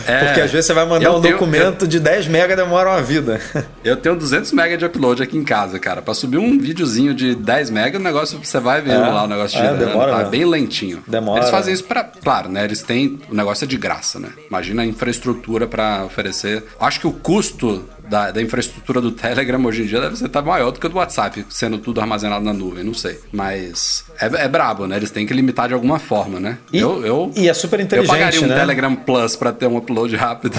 É, Porque às vezes você vai mandar um tenho, documento eu, de 10 mega demora uma vida. Eu tenho 200 mega de upload aqui em casa, cara. Pra subir um videozinho de 10 mega, o negócio, você vai vendo é, lá o negócio de é, demora, tá bem lentinho. Demora. Eles fazem isso pra... Claro, né? Eles têm... O negócio é de graça, né? Imagina a infraestrutura para oferecer. Acho que o custo da, da, infraestrutura do Telegram hoje em dia deve ser tá maior do que o do WhatsApp, sendo tudo armazenado na nuvem, não sei. Mas é, é brabo, né? Eles têm que limitar de alguma forma, né? E, eu, eu, e é super inteligente. Eu pagaria um né? Telegram Plus para ter um upload rápido.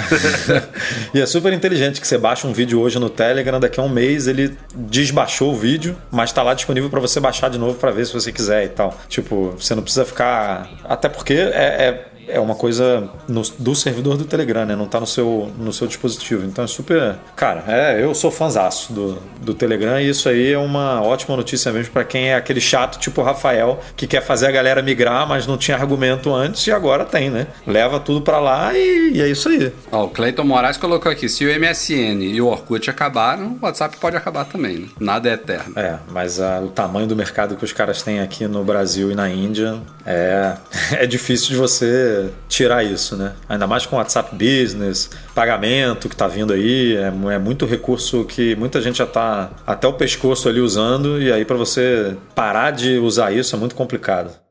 e é super inteligente que você baixa um vídeo hoje no Telegram, daqui a um mês ele desbaixou o vídeo, mas está lá disponível para você baixar de novo para ver se você quiser e tal. Tipo, você não precisa ficar. Até porque é, é é uma coisa no, do servidor do Telegram, né? Não tá no seu, no seu dispositivo. Então é super. Cara, é, eu sou fãzaço do, do Telegram e isso aí é uma ótima notícia mesmo para quem é aquele chato tipo o Rafael que quer fazer a galera migrar, mas não tinha argumento antes e agora tem, né? Leva tudo para lá e, e, é isso aí. Ó, o Cleiton Moraes colocou aqui: se o MSN e o Orkut acabaram, o WhatsApp pode acabar também, né? Nada é eterno. É, mas a, o tamanho do mercado que os caras têm aqui no Brasil e na Índia é, é difícil de você tirar isso, né? Ainda mais com WhatsApp Business, pagamento que está vindo aí, é, é, muito recurso que muita gente já está até o pescoço ali usando, e aí para você parar de usar isso é muito complicado.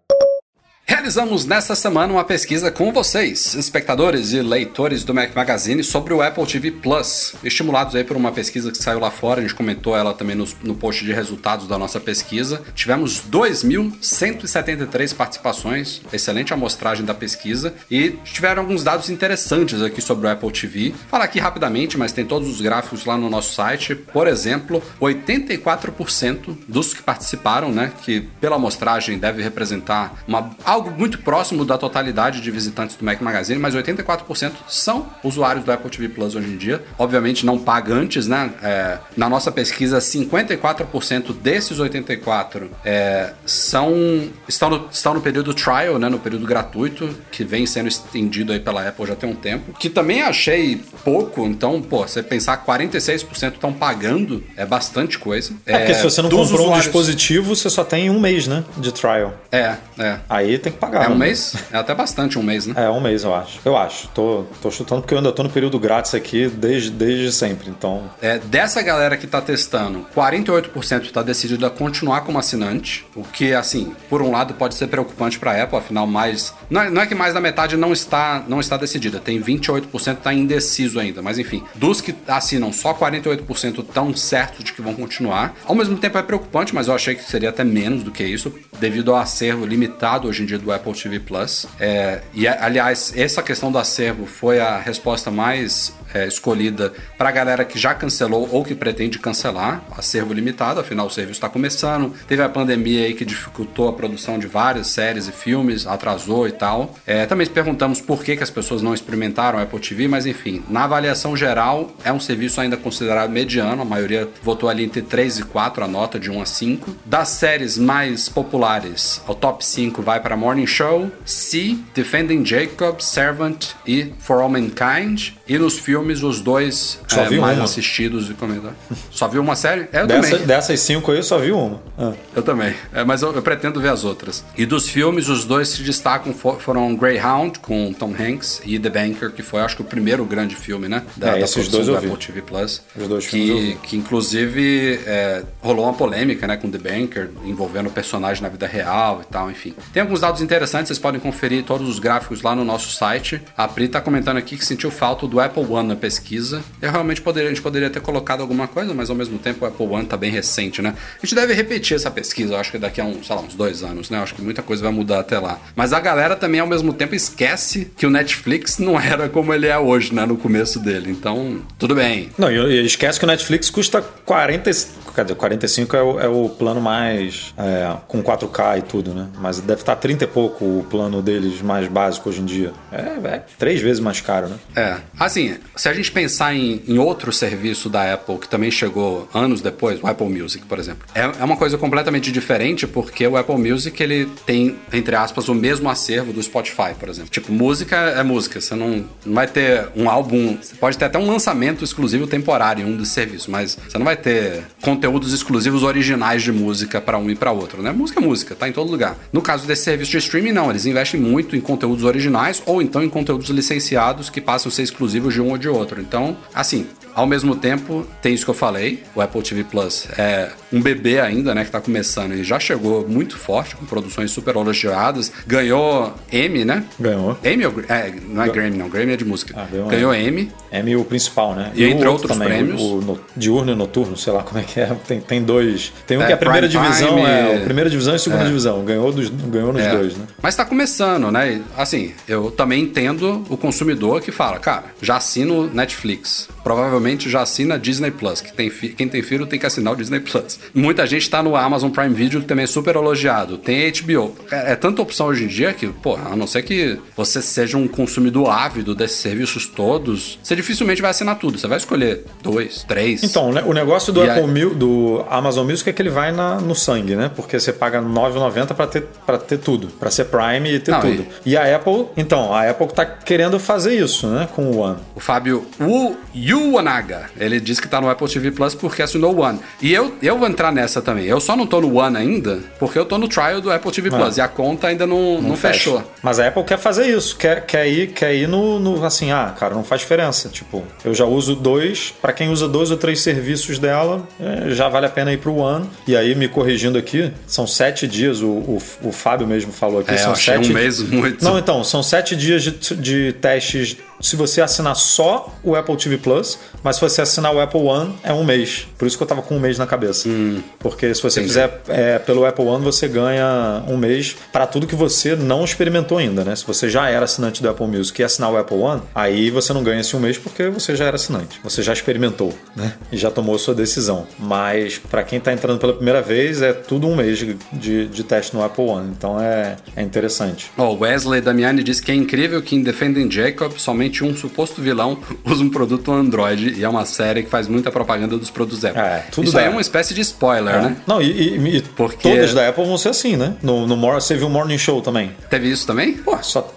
Realizamos nesta semana uma pesquisa com vocês, espectadores e leitores do Mac Magazine, sobre o Apple TV Plus, estimulados aí por uma pesquisa que saiu lá fora, a gente comentou ela também no, no post de resultados da nossa pesquisa. Tivemos 2.173 participações, excelente amostragem da pesquisa, e tiveram alguns dados interessantes aqui sobre o Apple TV. Falar aqui rapidamente, mas tem todos os gráficos lá no nosso site. Por exemplo, 84% dos que participaram, né, que pela amostragem deve representar uma algo muito próximo da totalidade de visitantes do Mac Magazine, mas 84% são usuários do Apple TV Plus hoje em dia. Obviamente não pagantes, né? É, na nossa pesquisa, 54% desses 84 é, são estão no, estão no período trial, né? No período gratuito, que vem sendo estendido aí pela Apple já tem um tempo. Que também achei pouco, então, pô, você pensar 46% estão pagando é bastante coisa. É, é porque se você não comprou usuários... um dispositivo, você só tem um mês, né? De trial. É, é. Aí tem que pagar. É um né? mês? É até bastante um mês, né? É, um mês, eu acho. Eu acho. Tô, tô chutando porque eu ainda tô no período grátis aqui desde, desde sempre, então... É, dessa galera que tá testando, 48% tá decidido a continuar como assinante, o que, assim, por um lado pode ser preocupante pra Apple, afinal, mais... Não é, não é que mais da metade não está, não está decidida, tem 28% tá indeciso ainda, mas enfim, dos que assinam, só 48% estão certos de que vão continuar. Ao mesmo tempo é preocupante, mas eu achei que seria até menos do que isso, devido ao acervo limitado hoje em dia do Apple TV Plus. É, e, aliás, essa questão do acervo foi a resposta mais é, escolhida para a galera que já cancelou ou que pretende cancelar, acervo limitado, afinal o serviço está começando. Teve a pandemia aí que dificultou a produção de várias séries e filmes, atrasou e tal. É, também perguntamos por que, que as pessoas não experimentaram o Apple TV, mas enfim, na avaliação geral é um serviço ainda considerado mediano, a maioria votou ali entre 3 e 4, a nota de 1 a 5. Das séries mais populares, o top 5 vai para Morning Show, See, Defending Jacob, Servant e For All Mankind. E nos filmes, os dois só é, mais uma. assistidos e comentados. Só viu uma série? É, eu Dessa, também. Dessas cinco aí, eu só vi uma. Ah. Eu também. É, mas eu, eu, pretendo ver as outras. E dos filmes, os dois se destacam foram Greyhound, com Tom Hanks, e The Banker, que foi, acho que, o primeiro grande filme, né? Da, é, da esses dois do Apple TV Plus. Os dois que, filmes que inclusive, é, rolou uma polêmica, né, com The Banker, envolvendo o personagem na vida real e tal, enfim. Tem alguns dados interessantes, vocês podem conferir todos os gráficos lá no nosso site. A Pri tá comentando aqui que sentiu falta do Apple One na pesquisa. Eu realmente poderia, a gente poderia ter colocado alguma coisa, mas ao mesmo tempo o Apple One tá bem recente, né? A gente deve repetir essa pesquisa, acho que daqui a um, sei lá, uns dois anos, né? Acho que muita coisa vai mudar até lá. Mas a galera também, ao mesmo tempo, esquece que o Netflix não era como ele é hoje, né? No começo dele. Então, tudo bem. Não, e esquece que o Netflix custa 40. Cadê? 45 é o, é o plano mais. É, com 4K e tudo, né? Mas deve estar 30 e pouco o plano deles mais básico hoje em dia. É, é três vezes mais caro, né? É. Assim, se a gente pensar em, em outro serviço da Apple que também chegou anos depois, o Apple Music, por exemplo, é, é uma coisa completamente diferente porque o Apple Music ele tem, entre aspas, o mesmo acervo do Spotify, por exemplo. Tipo, música é música. Você não, não vai ter um álbum. Você pode ter até um lançamento exclusivo temporário em um dos serviços, mas você não vai ter conteúdos exclusivos originais de música para um e para outro, né? Música é música, tá em todo lugar. No caso desse serviço de streaming, não, eles investem muito em conteúdos originais ou então em conteúdos licenciados que passam a ser exclusivos de um ou de outro. Então, assim, ao mesmo tempo, tem isso que eu falei, o Apple TV Plus é um bebê ainda, né, que tá começando e já chegou muito forte, com produções super elogiadas, ganhou M, né? Ganhou. M ou, é, não é Grammy não, Grammy é de música. Ah, ganhou, ganhou M. M o principal, né? E, e entre outros também, prêmios. O, o, diurno e noturno, sei lá como é que é, tem, tem dois. Tem um é, que é a primeira divisão, time, é, a primeira divisão e segunda é. divisão, ganhou, dos, ganhou nos é. dois, né? Mas tá começando, né? Assim, eu também entendo o consumidor que fala, cara, já assino Netflix, provavelmente já assina Disney Plus. Que tem quem tem filho tem que assinar o Disney Plus. Muita gente tá no Amazon Prime Video, que também é super elogiado. Tem HBO. É, é tanta opção hoje em dia que, pô, a não ser que você seja um consumidor ávido desses serviços todos, você dificilmente vai assinar tudo. Você vai escolher dois, três. Então, né, o negócio do Apple aí... do Amazon Music é que ele vai na, no sangue, né? Porque você paga R$ 9,90 para ter, pra ter tudo, para ser Prime e ter não, tudo. E... e... a Apple, então, a Apple tá querendo fazer isso, né, com o One. O Fábio o Yuanaga, ele diz que tá no Apple TV Plus porque assinou o One. E eu, eu vou entrar nessa também. Eu só não tô no One ainda porque eu tô no trial do Apple TV ah. Plus e a conta ainda não, não, não fechou. Mas a Apple quer fazer isso, quer, quer ir, quer ir no, no, assim, ah, cara, não faz diferença. Tipo, eu já uso dois, para quem usa dois ou três serviços dela, é, já vale a pena ir pro One. E aí, me corrigindo aqui, são sete dias, o, o, o Fábio mesmo falou aqui, é, são sete. um mês muito. Não, então, são sete dias de, de testes se você assinar só o Apple TV Plus, mas se você assinar o Apple One, é um mês. Por isso que eu tava com um mês na cabeça. Hum, Porque se você entendi. fizer é, pelo Apple One, você ganha um mês para tudo que você não experimentou ainda, né? Se você já era assinante do Apple Music e assinar o Apple One, aí você não ganha esse um mês porque você já era assinante. Você já experimentou, né? E já tomou a sua decisão. Mas para quem tá entrando pela primeira vez, é tudo um mês de, de teste no Apple One. Então é, é interessante. O oh, Wesley Damiani disse que é incrível que em Defending Jacob somente um suposto vilão usa um produto Android e é uma série que faz muita propaganda dos produtos Apple. É, tudo Isso aí é uma espécie de spoiler, é. né? Não, e, e, e Porque... todas da Apple vão ser assim, né? No, no você viu o Morning Show também. Teve isso também? Pô, só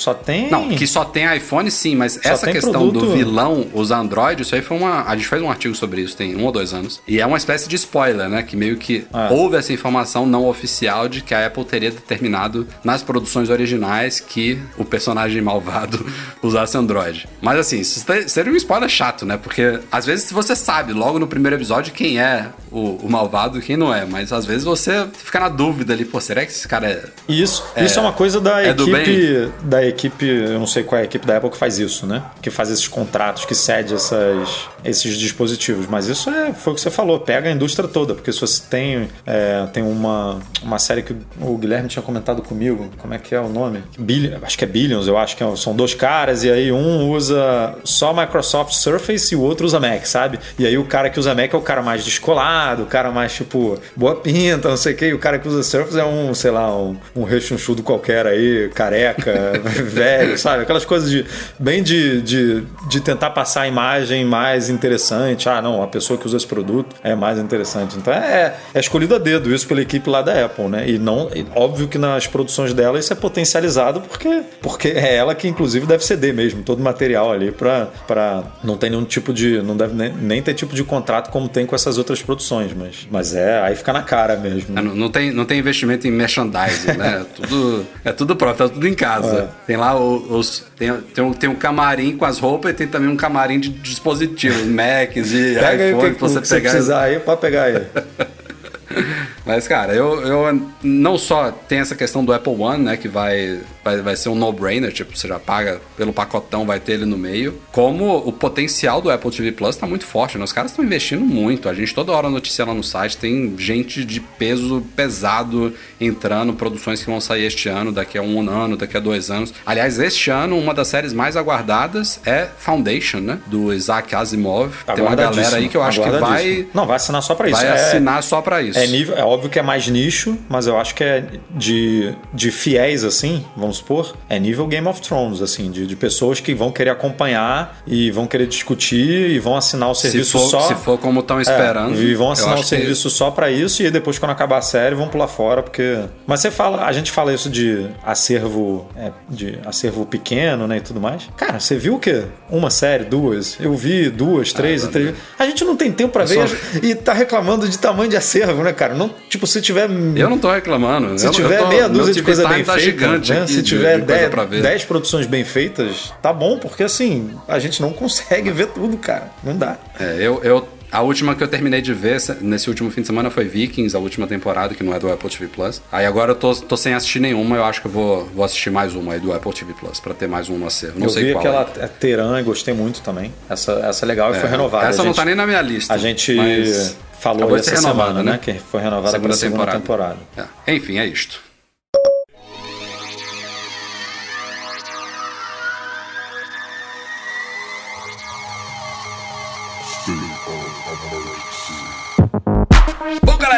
só tem. Não, que só tem iPhone sim, mas só essa questão produto... do vilão usar Android, isso aí foi uma. A gente fez um artigo sobre isso, tem um ou dois anos. E é uma espécie de spoiler, né? Que meio que ah. houve essa informação não oficial de que a Apple teria determinado nas produções originais que o personagem malvado usasse Android. Mas assim, isso seria um spoiler chato, né? Porque às vezes você sabe logo no primeiro episódio quem é o, o malvado e quem não é. Mas às vezes você fica na dúvida ali, pô, será que esse cara é. Isso, é, isso é uma coisa da é equipe. Da equipe, eu não sei qual é a equipe da Apple que faz isso, né? Que faz esses contratos, que cede essas, esses dispositivos. Mas isso é, foi o que você falou, pega a indústria toda, porque se você tem, é, tem uma, uma série que o Guilherme tinha comentado comigo, como é que é o nome? Billion, acho que é Billions, eu acho que é, são dois caras, e aí um usa só Microsoft Surface e o outro usa Mac, sabe? E aí o cara que usa Mac é o cara mais descolado, o cara mais, tipo, boa pinta, não sei o quê, e o cara que usa Surface é um, sei lá, um, um rechonchudo qualquer aí, careca, velho, sabe? Aquelas coisas de bem de, de, de tentar passar a imagem mais interessante. Ah, não, a pessoa que usa esse produto é mais interessante. Então é, é escolhido a dedo isso pela equipe lá da Apple, né? E não, e óbvio que nas produções dela isso é potencializado porque, porque é ela que inclusive deve ceder mesmo todo o material ali para não ter nenhum tipo de. não deve nem, nem, ter tipo de contrato como tem com essas outras produções, mas, mas é, aí fica na cara mesmo. É, não, não, tem, não tem investimento em merchandising, né? É tudo, é tudo pronto, tá tudo em casa. É. Tem lá os. Tem, tem, um, tem um camarim com as roupas e tem também um camarim de dispositivos, Macs e Pega iPhone aí, que, você, você pegar. precisar aí, pode pegar aí. Mas, cara, eu, eu não só tem essa questão do Apple One, né? Que vai, vai, vai ser um no-brainer, tipo, você já paga pelo pacotão, vai ter ele no meio. Como o potencial do Apple TV Plus tá muito forte, né? Os caras estão investindo muito. A gente toda hora noticia lá no site, tem gente de peso pesado entrando, produções que vão sair este ano, daqui a um ano, daqui a dois anos. Aliás, este ano, uma das séries mais aguardadas é Foundation, né? Do Isaac Asimov. Tem uma galera aí que eu acho que vai. Não, vai assinar só pra isso. Vai é... assinar só pra isso. É, nível, é óbvio que é mais nicho, mas eu acho que é de, de fiéis, assim, vamos supor, é nível Game of Thrones, assim, de, de pessoas que vão querer acompanhar e vão querer discutir e vão assinar o serviço se for, só. Se for como estão esperando. É, e vão assinar o serviço que... só para isso e depois, quando acabar a série, vão pular fora, porque. Mas você fala, a gente fala isso de acervo, é, de acervo pequeno, né? E tudo mais. Cara, você viu o quê? Uma série, duas? Eu vi duas, três ah, três. A gente não tem tempo para ver só... e tá reclamando de tamanho de acervo, né, cara? Não, tipo, se tiver. Eu não tô reclamando. Se eu, tiver eu tô... meia dúzia de coisa bem tá feita, gigante né? se tiver 10 produções produções bem feitas, tá bom, porque assim, a gente não consegue ver tudo, cara. Não dá. É, eu, eu a última que eu terminei de ver nesse último fim de semana foi Vikings, a última temporada, que não é do Apple TV Plus. Aí agora eu tô, tô sem assistir nenhuma, eu acho que eu vou, vou assistir mais uma aí do Apple TV Plus, pra ter mais um no acervo. Não eu sei vi qual. aquela é Teran e gostei muito também. Essa, essa é legal e é, foi renovada. Essa não tá nem na minha lista. A gente falou essa semana, né? Que foi renovada segunda pela segunda temporada. temporada. É. Enfim, é isto.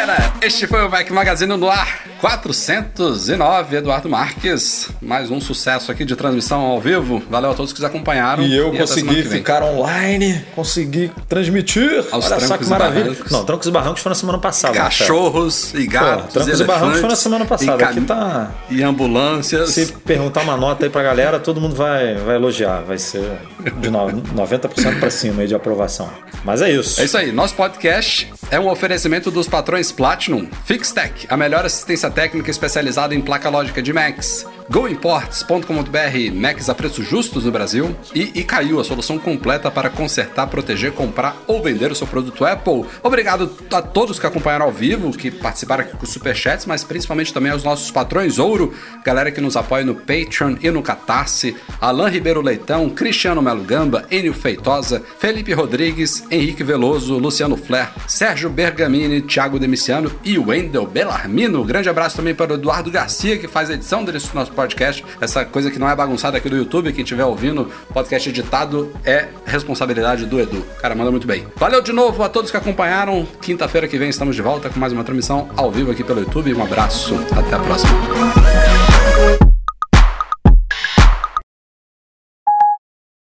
Galera, este foi o Mac Magazine no ar 409, Eduardo Marques. Mais um sucesso aqui de transmissão ao vivo. Valeu a todos que nos acompanharam. E eu e consegui ficar online, consegui transmitir. Aos Olha só que maravilha. Não, Trancos e Barrancos foi na semana passada. Cachorros e gatos. Pô, Trancos e, e Barrancos foi na semana passada. E Aqui tá. E ambulâncias. Se perguntar uma nota aí pra galera, todo mundo vai, vai elogiar. Vai ser de 90% pra cima aí de aprovação. Mas é isso. É isso aí. Nosso podcast é um oferecimento dos patrões Platinum, Fixtech, a melhor assistência técnica especializada em placa lógica de Macs, GoImports.com.br, Macs a preços justos no Brasil, e Icaiu, a solução completa para consertar, proteger, comprar ou vender o seu produto Apple. Obrigado a todos que acompanharam ao vivo, que participaram aqui com os superchats, mas principalmente também aos nossos patrões ouro, galera que nos apoia no Patreon e no Catarse, Alain Ribeiro Leitão, Cristiano Melo Gamba, Enio Feitosa, Felipe Rodrigues, Henrique Veloso, Luciano Flair, Sérgio Bergamini, Thiago Demiciano e Wendel Bellarmino. Grande abraço também para o Eduardo Garcia, que faz a edição desse nosso podcast. Essa coisa que não é bagunçada aqui do YouTube, quem estiver ouvindo, podcast editado é responsabilidade do Edu. Cara, manda muito bem. Valeu de novo a todos que acompanharam. Quinta-feira que vem estamos de volta com mais uma transmissão ao vivo aqui pelo YouTube. Um abraço, até a próxima.